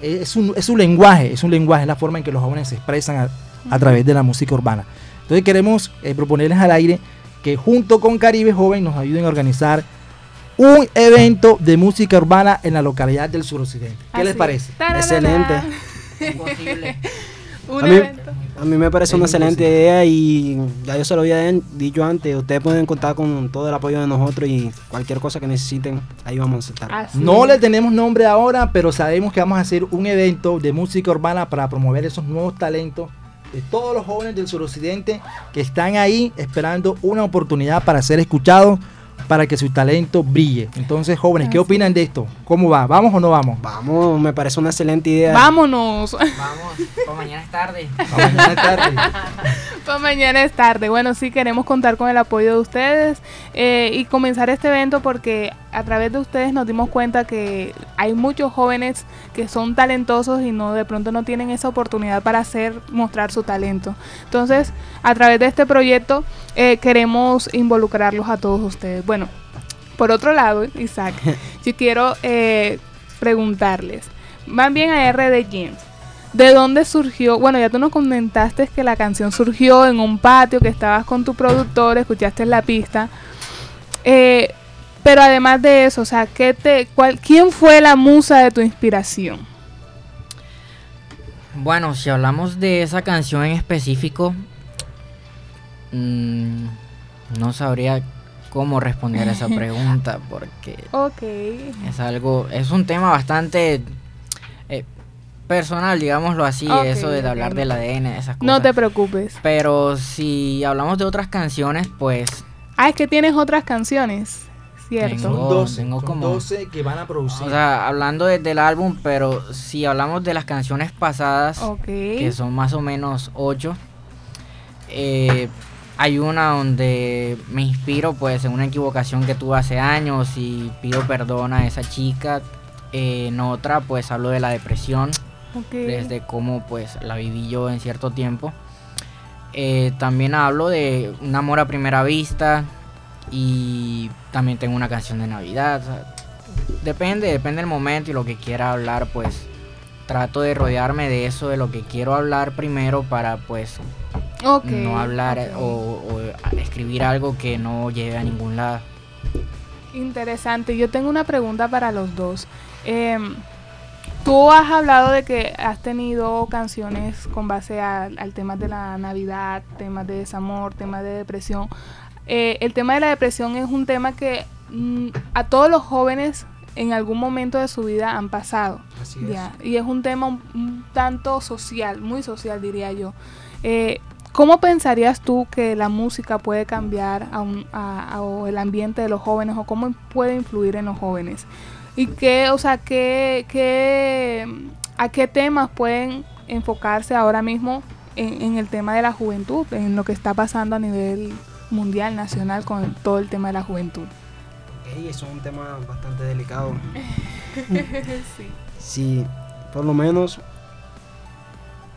eh, es, un, es un lenguaje, es un lenguaje, es la forma en que los jóvenes se expresan a, a través de la música urbana. Entonces queremos eh, proponerles al aire que junto con Caribe Joven nos ayuden a organizar un evento de música urbana en la localidad del suroccidente. ¿Qué Así les es. parece? Tararara. Excelente. Imposible. Un A mí- evento. A mí me parece Es una excelente idea y ya yo se lo había dicho antes. Ustedes pueden contar con todo el apoyo de nosotros y cualquier cosa que necesiten, ahí vamos a estar. Así No le tenemos nombre ahora, pero sabemos que vamos a hacer un evento de música urbana para promover esos nuevos talentos de todos los jóvenes del suroccidente que están ahí esperando una oportunidad para ser escuchados, para que su talento brille. Entonces, jóvenes, ¿qué opinan de esto? ¿Cómo va? ¿Vamos o no vamos? Vamos, me parece una excelente idea. Vámonos. Vamos, para mañana es tarde. A mañana tarde. Para mañana es tarde. Bueno, sí queremos contar con el apoyo de ustedes eh, y comenzar este evento porque a través de ustedes nos dimos cuenta que hay muchos jóvenes que son talentosos y no de pronto no tienen esa oportunidad para hacer mostrar su talento. Entonces, a través de este proyecto eh, queremos involucrarlos a todos ustedes. Bueno, por otro lado, Isaac, yo quiero eh, preguntarles, van bien a RD James. ¿De dónde surgió? Bueno, ya tú nos comentaste que la canción surgió en un patio, que estabas con tu productor, escuchaste la pista. Eh, pero además de eso, o sea, ¿qué te, cuál, ¿quién fue la musa de tu inspiración? Bueno, si hablamos de esa canción en específico, mm, no sabría cómo responder esa pregunta porque Ok. es algo, es un tema bastante eh, personal, digámoslo así, eso de hablar del ADN, esas cosas. No te preocupes. Pero si hablamos de otras canciones, pues Ah, es que tienes otras canciones, ¿cierto? Tengo- Son 12, tengo son como- 12 que van a producir. O sea, hablando de- del álbum, pero si hablamos de las canciones pasadas, Ok. que son más o menos ocho, eh, hay una donde me inspiro pues en una equivocación que tuve hace años y pido perdón a esa chica. Eh, en otra pues hablo de la depresión, desde cómo pues la viví yo en cierto tiempo. Eh, también hablo de un amor a primera vista y también tengo una canción de Navidad. o sea, depende, depende del momento y lo que quiera hablar, pues trato de rodearme de eso, de lo que quiero hablar primero para pues No hablar ok. o, o escribir algo que no lleve a ningún lado. Interesante. Yo tengo una pregunta para los dos. Em, tú has hablado de que has tenido canciones con base a- al tema de la Navidad, temas de desamor, temas de depresión. Eh, el tema de la depresión es un tema que mm, a todos los jóvenes en algún momento de su vida han pasado. Así es. Ya, y es un tema un, un tanto social, muy social diría yo. Eh, ¿Cómo pensarías tú que la música puede cambiar a un- a- a- o el ambiente de los jóvenes o cómo puede influir en los jóvenes? ¿Y qué, o sea, qué, qué, a qué temas pueden enfocarse ahora mismo en, en el tema de la juventud, en lo que está pasando a nivel mundial, nacional, con todo el tema de la juventud? Ok, eso es un tema bastante delicado. sí. Sí, por lo menos.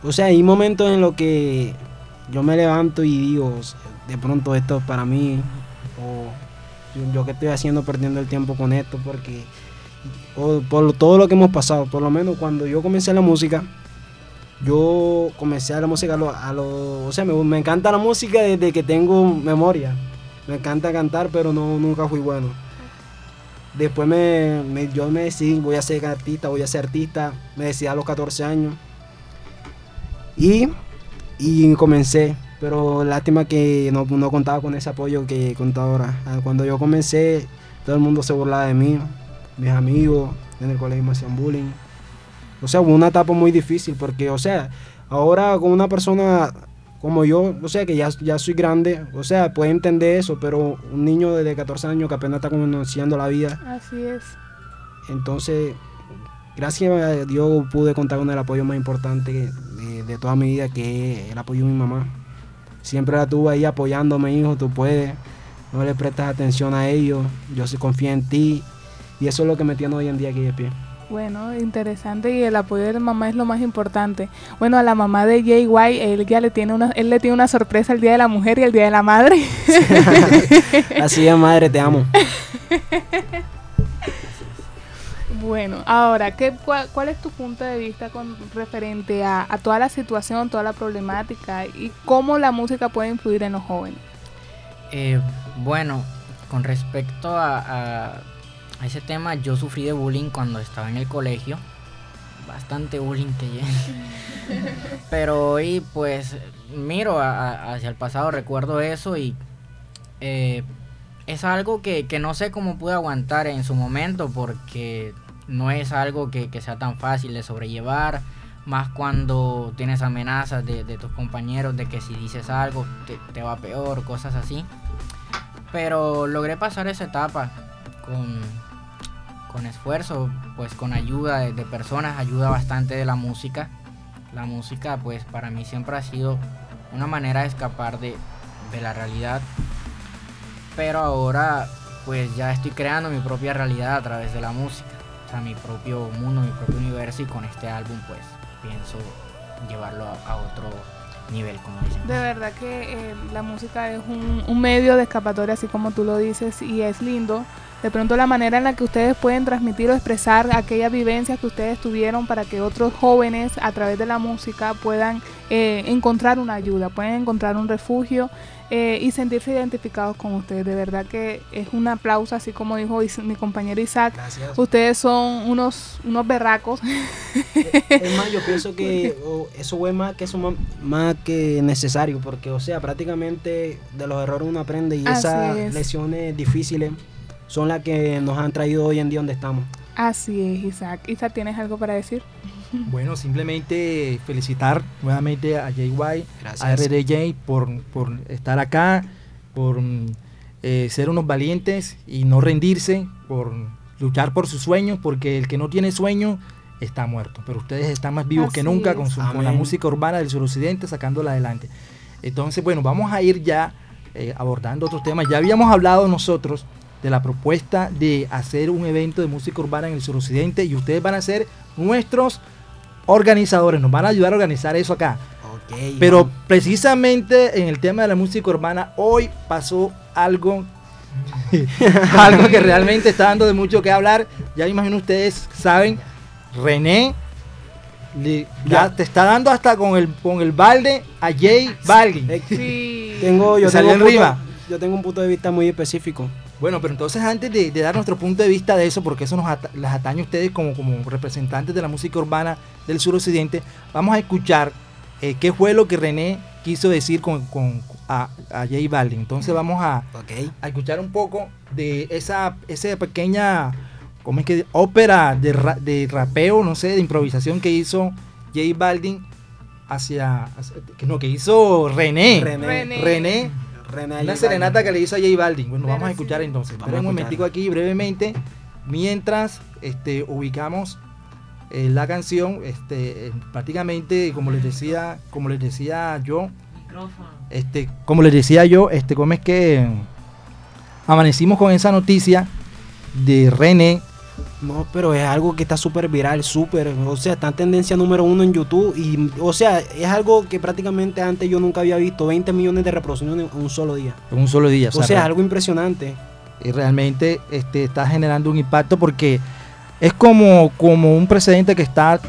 O sea, hay momentos en los que yo me levanto y digo, de pronto esto es para mí, o yo, que estoy haciendo perdiendo el tiempo con esto, porque o por todo lo que hemos pasado, por lo menos cuando yo comencé la música, yo comencé a la música a lo, a lo- o sea, me, me encanta la música desde que tengo memoria, me encanta cantar, pero no, nunca fui bueno. Después me, me- yo me decidí, voy a ser artista, voy a ser artista. Me decidí a los 14 años. Y, y comencé. Pero lástima que no, no contaba con ese apoyo que contaba ahora. Ah, Cuando yo comencé, todo el mundo se burlaba de mí. Mis amigos en el colegio me hacían bullying. O sea, fue una etapa muy difícil porque, o sea, ahora con una persona como yo, o sea, que ya, ya soy grande, o sea, puede entender eso, pero un niño de 14 años que apenas está conociendo la vida, Así es. entonces, gracias a Dios pude contar con el apoyo más importante de, de toda mi vida, que es el apoyo de mi mamá. Siempre la tuve ahí apoyándome, hijo, tú puedes, no le prestas atención a ellos, yo sí confío en ti, y eso es lo que me tiene hoy en día aquí de pie. Bueno, interesante y el apoyo de la mamá es lo más importante. Bueno, a la mamá de Jay White, él ya le tiene una, él le tiene una sorpresa el día de la mujer y el día de la madre. Así es, madre, te amo. bueno, ahora, ¿qué, cuál, cuál es tu punto de vista con referente a, a toda la situación, toda la problemática y cómo la música puede influir en los jóvenes? Eh, bueno, con respecto a, a- a ese tema, yo sufrí de bullying cuando estaba en el colegio. Bastante bullying que llegué. Pero hoy pues miro hacia el pasado, recuerdo eso y eh, es algo que, que no sé cómo pude aguantar en su momento porque no es algo que, que sea tan fácil de sobrellevar. Más cuando tienes amenazas de, de tus compañeros de que si dices algo te, te va peor, cosas así. Pero logré pasar esa etapa con, con esfuerzo, pues con ayuda de, personas, ayuda bastante de la música. La música pues para mí siempre ha sido una manera de escapar de, de la realidad. Pero ahora pues ya estoy creando mi propia realidad a través de la música. Sea, mi propio mundo, mi propio universo y con este álbum pues pienso llevarlo a, a otro nivel, como dicen. De verdad que eh, la música es un, un medio de escapatoria, así como tú lo dices, y es lindo de pronto la manera en la que ustedes pueden transmitir o expresar aquellas vivencias que ustedes tuvieron para que otros jóvenes a través de la música puedan eh, encontrar una ayuda, pueden encontrar un refugio eh, y sentirse identificados con ustedes. De verdad que es un aplauso, así como dijo mi compañero Isaac. Ustedes son unos, unos berracos. Es más, yo pienso que eso es más que eso más, que necesario, porque, o sea, prácticamente de los errores uno aprende y esas lesiones difíciles son las que nos han traído hoy en día donde estamos. Así es, Isaac. Isaac, ¿tienes algo para decir? Bueno, simplemente felicitar nuevamente a JY, a RDJ por, estar acá, por eh, ser unos valientes y no rendirse, por luchar por sus sueños, porque el que no tiene sueño está muerto. Pero ustedes están más vivos que nunca con, con, la música urbana del suroccidente, sacándola adelante. Entonces, bueno, vamos a ir ya eh, abordando otros temas. Ya habíamos hablado nosotros de la propuesta de hacer un evento de música urbana en el suroccidente y ustedes van a ser nuestros organizadores, nos van a ayudar a organizar eso acá. Pero precisamente en el tema de la música urbana, hoy pasó algo, algo que realmente está dando de mucho que hablar. Ya imagino ustedes saben, René ya te está dando hasta con el con el balde a Jay Balvin. Tengo, yo, tengo yo tengo un punto de vista muy específico. Bueno, pero entonces antes de, dar nuestro punto de vista de eso, porque eso nos las atañe a ustedes como, como representantes de la música urbana del suroccidente, vamos a escuchar eh, qué fue lo que René quiso decir con, a, a J Balvin. Entonces vamos a, a, escuchar un poco de esa, esa pequeña ¿cómo es que? ópera de, de rapeo, no sé, de improvisación que hizo J Balvin hacia, que no, que hizo René. René. René una serenata que le hizo a J Balvin. Bueno, vamos a escuchar entonces. Pero un momentico aquí brevemente, mientras este, ubicamos eh, la canción, este, prácticamente, como les decía, como les decía yo, este, como les decía yo, este, como es que amanecimos con esa noticia de René no, pero es algo que está súper viral, súper, o sea, está en tendencia número uno en YouTube y, o sea, es algo que prácticamente antes yo nunca había visto, 20 millones de reproducciones en un solo día. En un solo día. O, sea, es algo impresionante. Y realmente este, está generando un impacto porque es como, como un precedente que está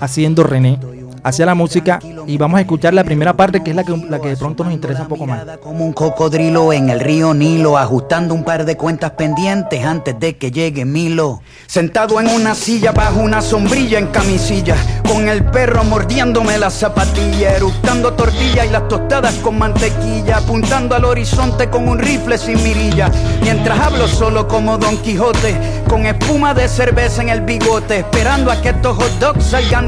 haciendo René hacia la música y vamos a escuchar la primera parte que es la que, la que de pronto nos interesa un poco más. Como un cocodrilo en el río Nilo, ajustando un par de cuentas pendientes antes de que llegue Milo. Sentado en una silla bajo una sombrilla en camisilla, con el perro mordiéndome la zapatilla, eructando tortilla y las tostadas con mantequilla, apuntando al horizonte con un rifle sin mirilla, mientras hablo solo como Don Quijote, con espuma de cerveza en el bigote, esperando a que estos hot dogs salgan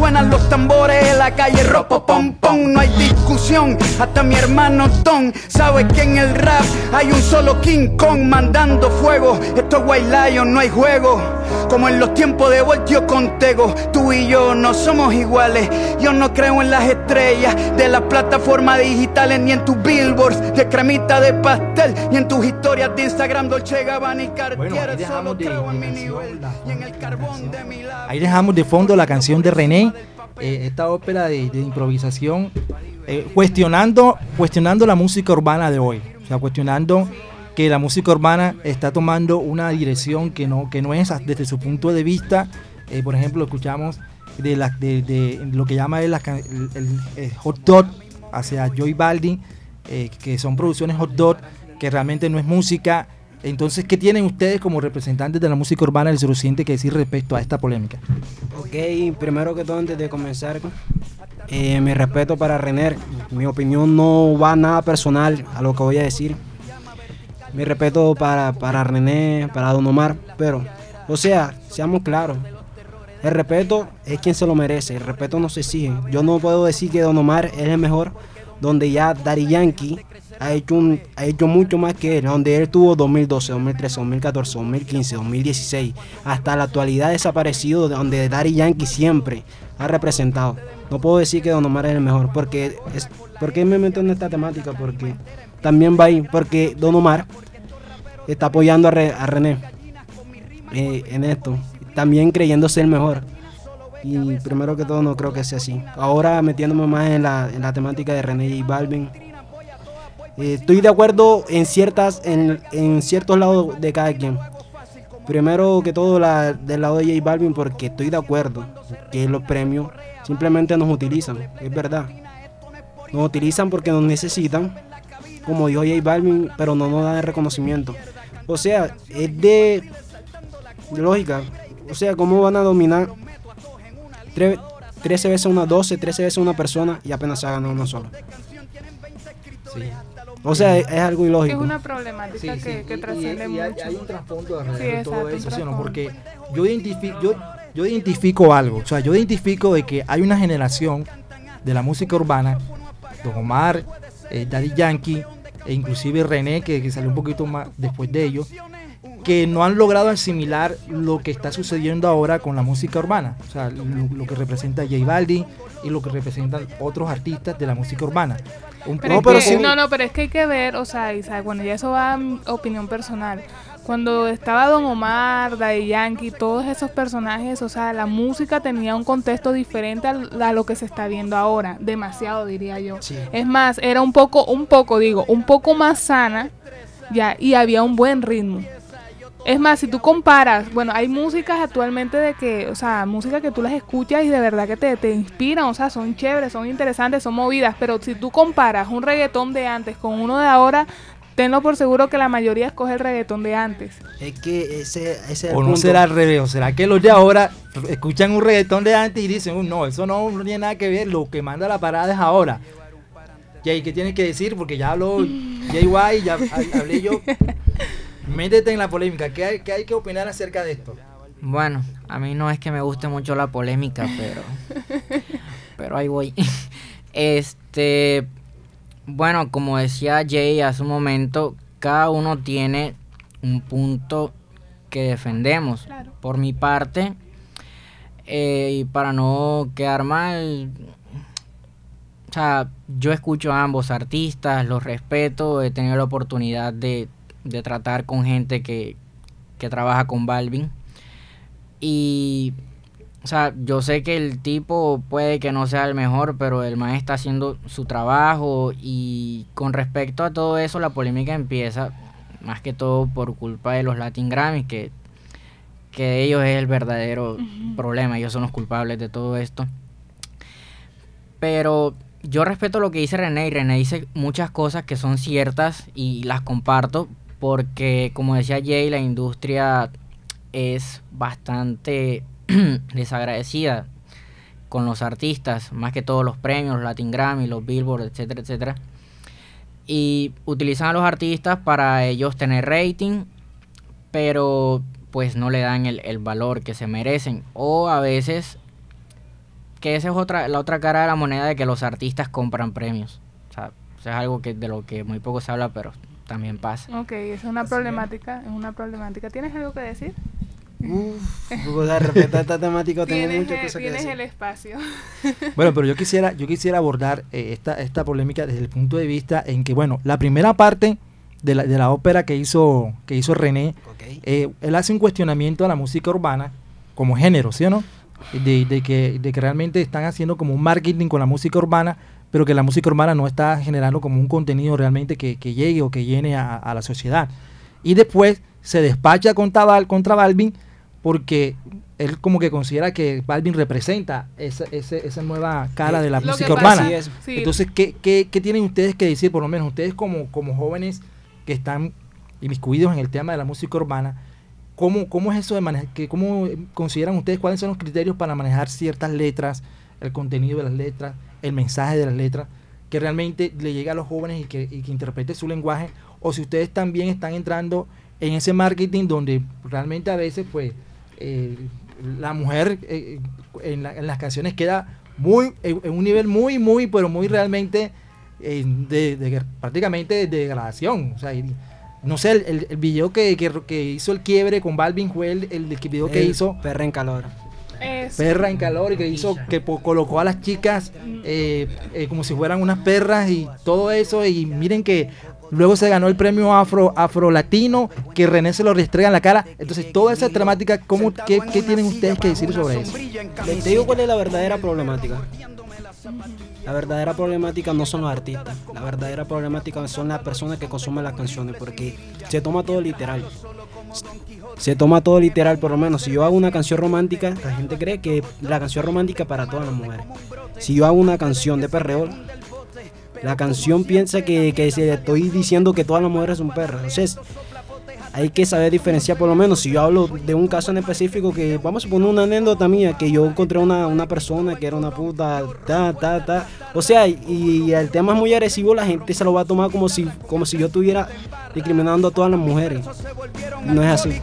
suenan los tambores en la calle ropo pom pom, no hay discusión. Hasta mi hermano Tom sabe que en el rap hay un solo King Kong mandando fuego. Esto es White Lion, no hay juego. Como en los tiempos de Voltio Contego, tú y yo no somos iguales. Yo no creo en las estrellas de las plataformas digitales, ni en tus billboards de cremita de pastel, ni en tus historias de Instagram, Dolce Gabbana y Cartier. Solo creo en mi nivel y en el carbón de mi Ahí dejamos de fondo la canción de René, eh, esta ópera de, improvisación, eh, cuestionando, cuestionando la música urbana de hoy. O sea, cuestionando que la música urbana está tomando una dirección que no, que no es desde su punto de vista. Eh, por ejemplo, escuchamos de, lo que llama el, hot dog hacia Joy Baldi, que son producciones hot dog, que realmente no es música. Entonces, ¿qué tienen ustedes como representantes de la música urbana del suroccidente que decir respecto a esta polémica? Ok, primero que todo, antes de comenzar, eh, mi respeto para René. Mi opinión no va nada personal a lo que voy a decir mi respeto para, para René, para Don Omar, pero, o sea, seamos claros. El respeto es quien se lo merece, el respeto no se exige. Yo no puedo decir que Don Omar es el mejor donde ya Daddy Yankee ha hecho, ha hecho mucho más que él, donde él tuvo 2012, 2013, 2014, 2015, 2016, hasta la actualidad desaparecido, donde Daddy Yankee siempre ha representado. No puedo decir que Don Omar es el mejor, porque es, ¿por qué me meto en esta temática? Porque también va ahí, porque Don Omar está apoyando a René eh, en esto, también creyéndose el mejor. Y primero que todo no creo que sea así. Ahora metiéndome más en la, en la temática de René y Balvin. eh, estoy de acuerdo en ciertas, en, en ciertos lados de cada quien. Primero que todo la, del lado de J Balvin porque estoy de acuerdo que los premios simplemente nos utilizan, es verdad. Nos utilizan porque nos necesitan, como dijo J Balvin, pero no nos dan reconocimiento. O sea, es de lógica. O sea, ¿cómo van a dominar tre- 13 veces una 12, 13 veces una persona y apenas se ha ganado uno solo? O sea, es, es algo Es ilógico. una problemática que, que trasciende y hay, mucho. hay un trasfondo Sí, alrededor de todo exacto, eso, ¿sí o no? trasfondo. Porque yo identifico, yo, yo identifico algo, o sea, yo identifico de que hay una generación de la música urbana, Don Omar, eh, Daddy Yankee, e inclusive René, que, que salió un poquito más después de ellos, que no han logrado asimilar lo que está sucediendo ahora con la música urbana, o sea, lo, lo que representa J Balvin y lo que representan otros artistas de la música urbana. Un Pero que- no, no, pero es que hay que ver, o sea, y, ¿sabes? bueno, ya eso va a mi opinión personal. Cuando estaba Don Omar, Daddy Yankee, todos esos personajes, o sea, la música tenía un contexto diferente a, lo que se está viendo ahora, demasiado diría yo. Es más, era un poco, un poco, digo, un poco más sana, ya, y había un buen ritmo. Es más, si tú comparas, bueno, hay músicas actualmente de que, o sea, música que tú las escuchas y de verdad que te, te inspiran, o sea, son chéveres, son interesantes, son movidas, pero si tú comparas un reggaetón de antes con uno de ahora, tenlo por seguro que la mayoría escoge el reggaetón de antes. Es que ese, ese es el O no será al revés, o será que los de ahora escuchan un reggaetón de antes y dicen, "Uh, no, eso no, no tiene nada que ver, lo que manda la parada es ahora. Jay, ¿qué tienes que decir? Porque ya habló JY, ya ha- hablé yo. Métete en la polémica, ¿qué hay, qué hay que opinar acerca de esto? Bueno, a mí no es que me guste mucho la polémica, pero pero ahí voy. Este, bueno, como decía Jay hace un momento, cada uno tiene un punto que defendemos. Por mi parte, eh, y para no quedar mal, o sea, yo escucho a ambos artistas, los respeto, he tenido la oportunidad de, de tratar con gente que, que trabaja con Balvin. Y, o sea, yo sé que el tipo puede que no sea el mejor, pero el man está haciendo su trabajo. Y con respecto a todo eso, la polémica empieza más que todo por culpa de los Latin Grammys, que, que ellos es el verdadero problema, ellos son los culpables de todo esto. Pero yo respeto lo que dice René y René dice muchas cosas que son ciertas y las comparto porque como decía Jay, la industria es bastante desagradecida con los artistas, más que todos los premios, los Latin Grammy, los Billboard, etcétera, etcétera. Y utilizan a los artistas para ellos tener rating, pero pues no le dan el, el valor que se merecen. O a veces que esa es otra, la otra cara de la moneda de que los artistas compran premios. O sea, eso es algo que de lo que muy poco se habla, pero también pasa. Ok, es una problemática, es una problemática. ¿Tienes algo que decir? Uf, a esta temática tengo Tienes, muchas el- cosas que tienes decir. el espacio. Bueno, pero yo quisiera, yo quisiera abordar eh, esta, esta polémica desde el punto de vista en que, bueno, la primera parte de la, de la ópera que hizo, que hizo René, eh, él hace un cuestionamiento a la música urbana como género, ¿sí o no? De, de que, de que realmente están haciendo como un marketing con la música urbana, pero que la música urbana no está generando como un contenido realmente que, que llegue o que llene a, a la sociedad. Y después se despacha contra, Val- contra Balvin porque él como que considera que Balvin representa esa, ese- esa nueva cara de la Lo música urbana. Sí. Entonces, ¿qué, qué, qué tienen ustedes que decir, por lo menos ustedes como, como jóvenes que están inmiscuidos en el tema de la música urbana? ¿Cómo, cómo es eso de manejar? Que, ¿Cómo consideran ustedes cuáles son los criterios para manejar ciertas letras, el contenido de las letras, el mensaje de las letras, que realmente le llegue a los jóvenes y que, y que interprete su lenguaje? O si ustedes también están entrando en ese marketing donde realmente a veces, pues, eh, la mujer eh, en, la- en las canciones queda muy en, en un nivel muy, muy, pero muy realmente eh, de, de- prácticamente de degradación. O sea, y- no sé, el, el- video que, que, que hizo el quiebre con Balvin fue el, el video que El hizo Perra en calor. Perra en calor y que hizo que colocó a las chicas eh, eh, como si fueran unas perras y todo eso y miren que luego se ganó el premio afro afro latino que René se lo restrega en la cara entonces toda esa temática ¿cómo, qué, qué tienen ustedes que decir sobre eso? Les digo cuál es la verdadera problemática. La verdadera problemática no son los artistas. La verdadera problemática son las personas que consumen las canciones. Porque se toma todo literal. Se toma todo literal, por lo menos. Si yo hago una canción romántica, la gente cree que la canción romántica para todas las mujeres. Si yo hago una canción de perreo, la canción piensa que, que se- estoy diciendo que todas las mujeres son perras. Entonces, hay que saber diferenciar por lo menos si yo hablo de un caso en específico que vamos a poner una anécdota mía que yo encontré una, una persona que era una puta ta ta ta o sea y, y el tema es muy agresivo la gente se lo va a tomar como si como si yo estuviera discriminando a todas las mujeres no es así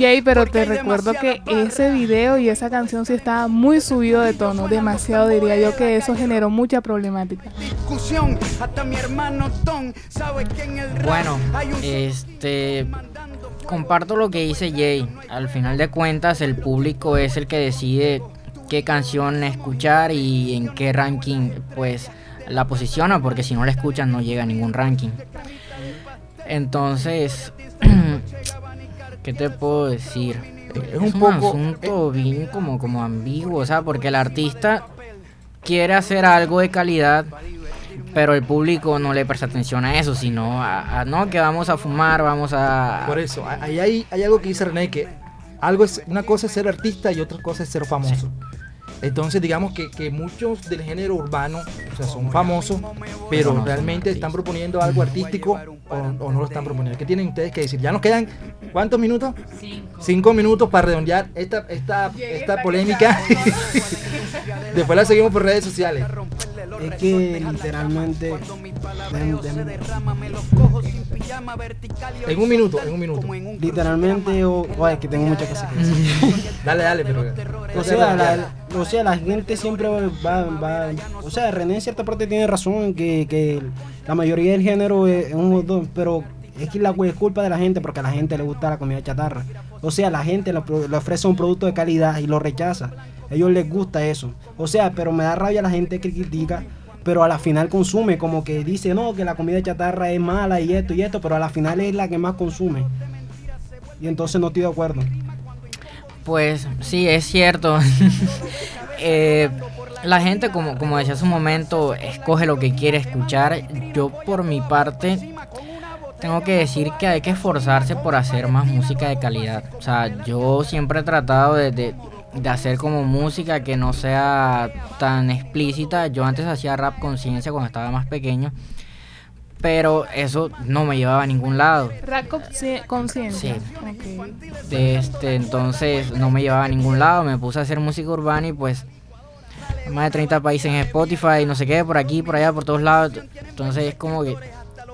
Jay, pero te recuerdo que ese video y esa canción sí estaba muy subido de tono, demasiado diría yo que eso generó mucha problemática. Bueno, este comparto lo que dice Jay. Al final de cuentas, el público es el que decide qué canción escuchar y en qué ranking pues la posiciona, porque si no la escuchan no llega a ningún ranking. Entonces, ¿qué te puedo decir? Es un poco- asunto bien como, como ambiguo, o sea, porque el artista quiere hacer algo de calidad, pero el público no le presta atención a eso, sino a, a, no que vamos a fumar, vamos a... Por eso, ahí hay, hay algo que dice René que algo es una cosa es ser artista y otra cosa es ser famoso. Entonces digamos que, que muchos del género urbano o sea, son famosos, pero no realmente están proponiendo algo artístico o, o no lo están proponiendo. ¿Qué tienen ustedes que decir? Ya nos quedan ¿cuántos minutos? Cinco. minutos para redondear esta, esta, esta polémica. Después la seguimos por redes sociales. Es que literalmente En un minuto, en un minuto. literalmente o oh, es que tengo muchas cosas que decir Dale, dale, pero. O sea, la, o sea, la gente siempre va, va, O sea, René en cierta parte tiene razón en que, que la mayoría del género es es un dog, pero es que la es culpa de la gente porque a la gente le gusta la comida chatarra. O sea, la gente le, ofrece un producto de calidad y lo rechaza. A ellos les gusta eso. O sea, pero me da rabia la gente que critica, pero a la final consume, como que dice, no, que la comida chatarra es mala y esto y esto, pero a la final es la que más consume. Y entonces no estoy de acuerdo. Pues sí, es cierto. Eh, la gente, como, como decía hace un momento, escoge lo que quiere escuchar. Yo por mi parte tengo que decir que hay que esforzarse por hacer más música de calidad. O sea, yo siempre he tratado de, de- de hacer como música que no sea tan explícita. Yo antes hacía rap conciencia cuando estaba más pequeño. Pero eso no me llevaba a ningún lado. Rap conciencia. Sí. Ok. De este, entonces no me llevaba a ningún lado, me puse a hacer música urbana y pues más de 30 países en Spotify, no sé qué, por aquí, por allá, por todos lados. Entonces es como que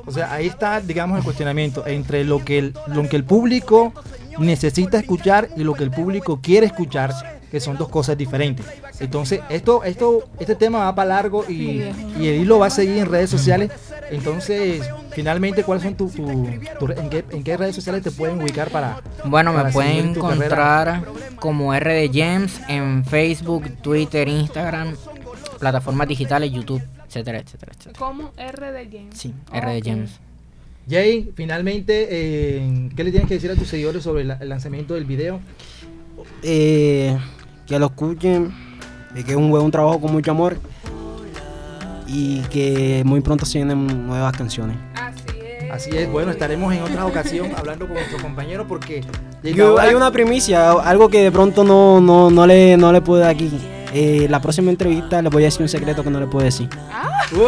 O sea, ahí está, digamos, el cuestionamiento entre lo que el, lo que el público necesita escuchar y lo que el público quiere escuchar, que son dos cosas diferentes. Entonces, esto, esto, este tema va para largo y, y el hilo va a seguir en redes sociales. Entonces, finalmente, ¿cuáles son tus, tu, tu- en, qué, en qué redes sociales te pueden ubicar para? Bueno, me pueden carrera? encontrar como RD James en Facebook, Twitter, Instagram, plataformas digitales, YouTube, etcétera, etcétera, etcétera. Como R de James. Sí, RD Ok. James. Jay, finalmente, eh, ¿qué le tienes que decir a tus seguidores sobre la- el lanzamiento del video? eh, que lo escuchen, eh, que es un, buen- trabajo con mucho amor y que muy pronto se vienen nuevas canciones. Así es, bueno, estaremos en otra ocasión hablando con nuestro compañero porque Yo- ahora- hay una primicia, algo que de pronto no, no, no, le, no le dar aquí. Eh, la próxima entrevista les voy a decir un secreto que no le puedo decir. Uy,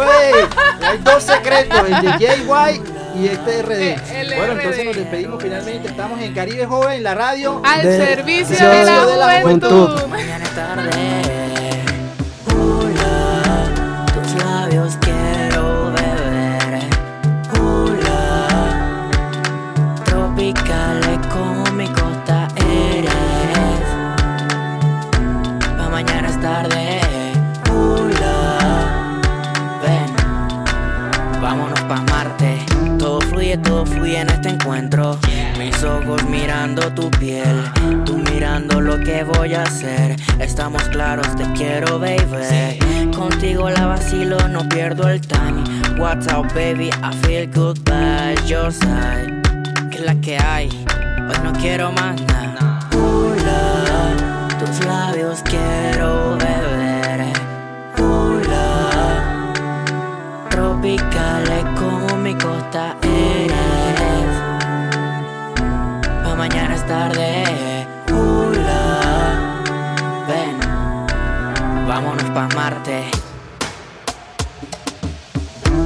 hay dos secretos, el de JY y este RD. El bueno, RD. entonces nos despedimos finalmente. Estamos en Caribe Joven, la radio. Al De- servicio de- de la, de la juventud. juventud. Mañana es tarde. Todo fluye en este encuentro. Mis ojos mirando tu piel, tú mirando lo que voy a hacer. Estamos claros, te quiero, baby. Contigo la vacilo, no pierdo el time. What's up, baby? I feel good by your side. Que la que hay, hoy no quiero más nada. Hula, tus labios quiero beber. Tropicales como mi costa eres. Pa' mañana es tarde. Hula, ven, vámonos pa' Marte.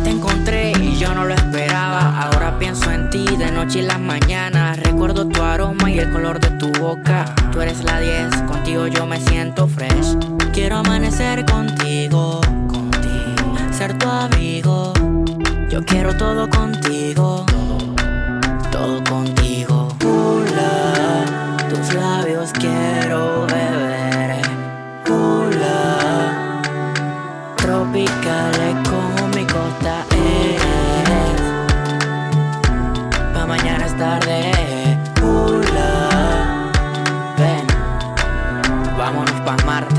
Te encontré y yo no lo esperaba. Ahora pienso en ti de noche y las mañanas. Recuerdo tu aroma y el color de tu boca. Tú eres la 10, contigo yo me siento fresh. Quiero amanecer contigo, contigo. Tu abrigo. Yo quiero todo contigo. Todo contigo. Hula, tus labios quiero beber. Hula, tropicales como mi costa eres. Pa' mañana es tarde. Hula, ven, vámonos pa' Marte.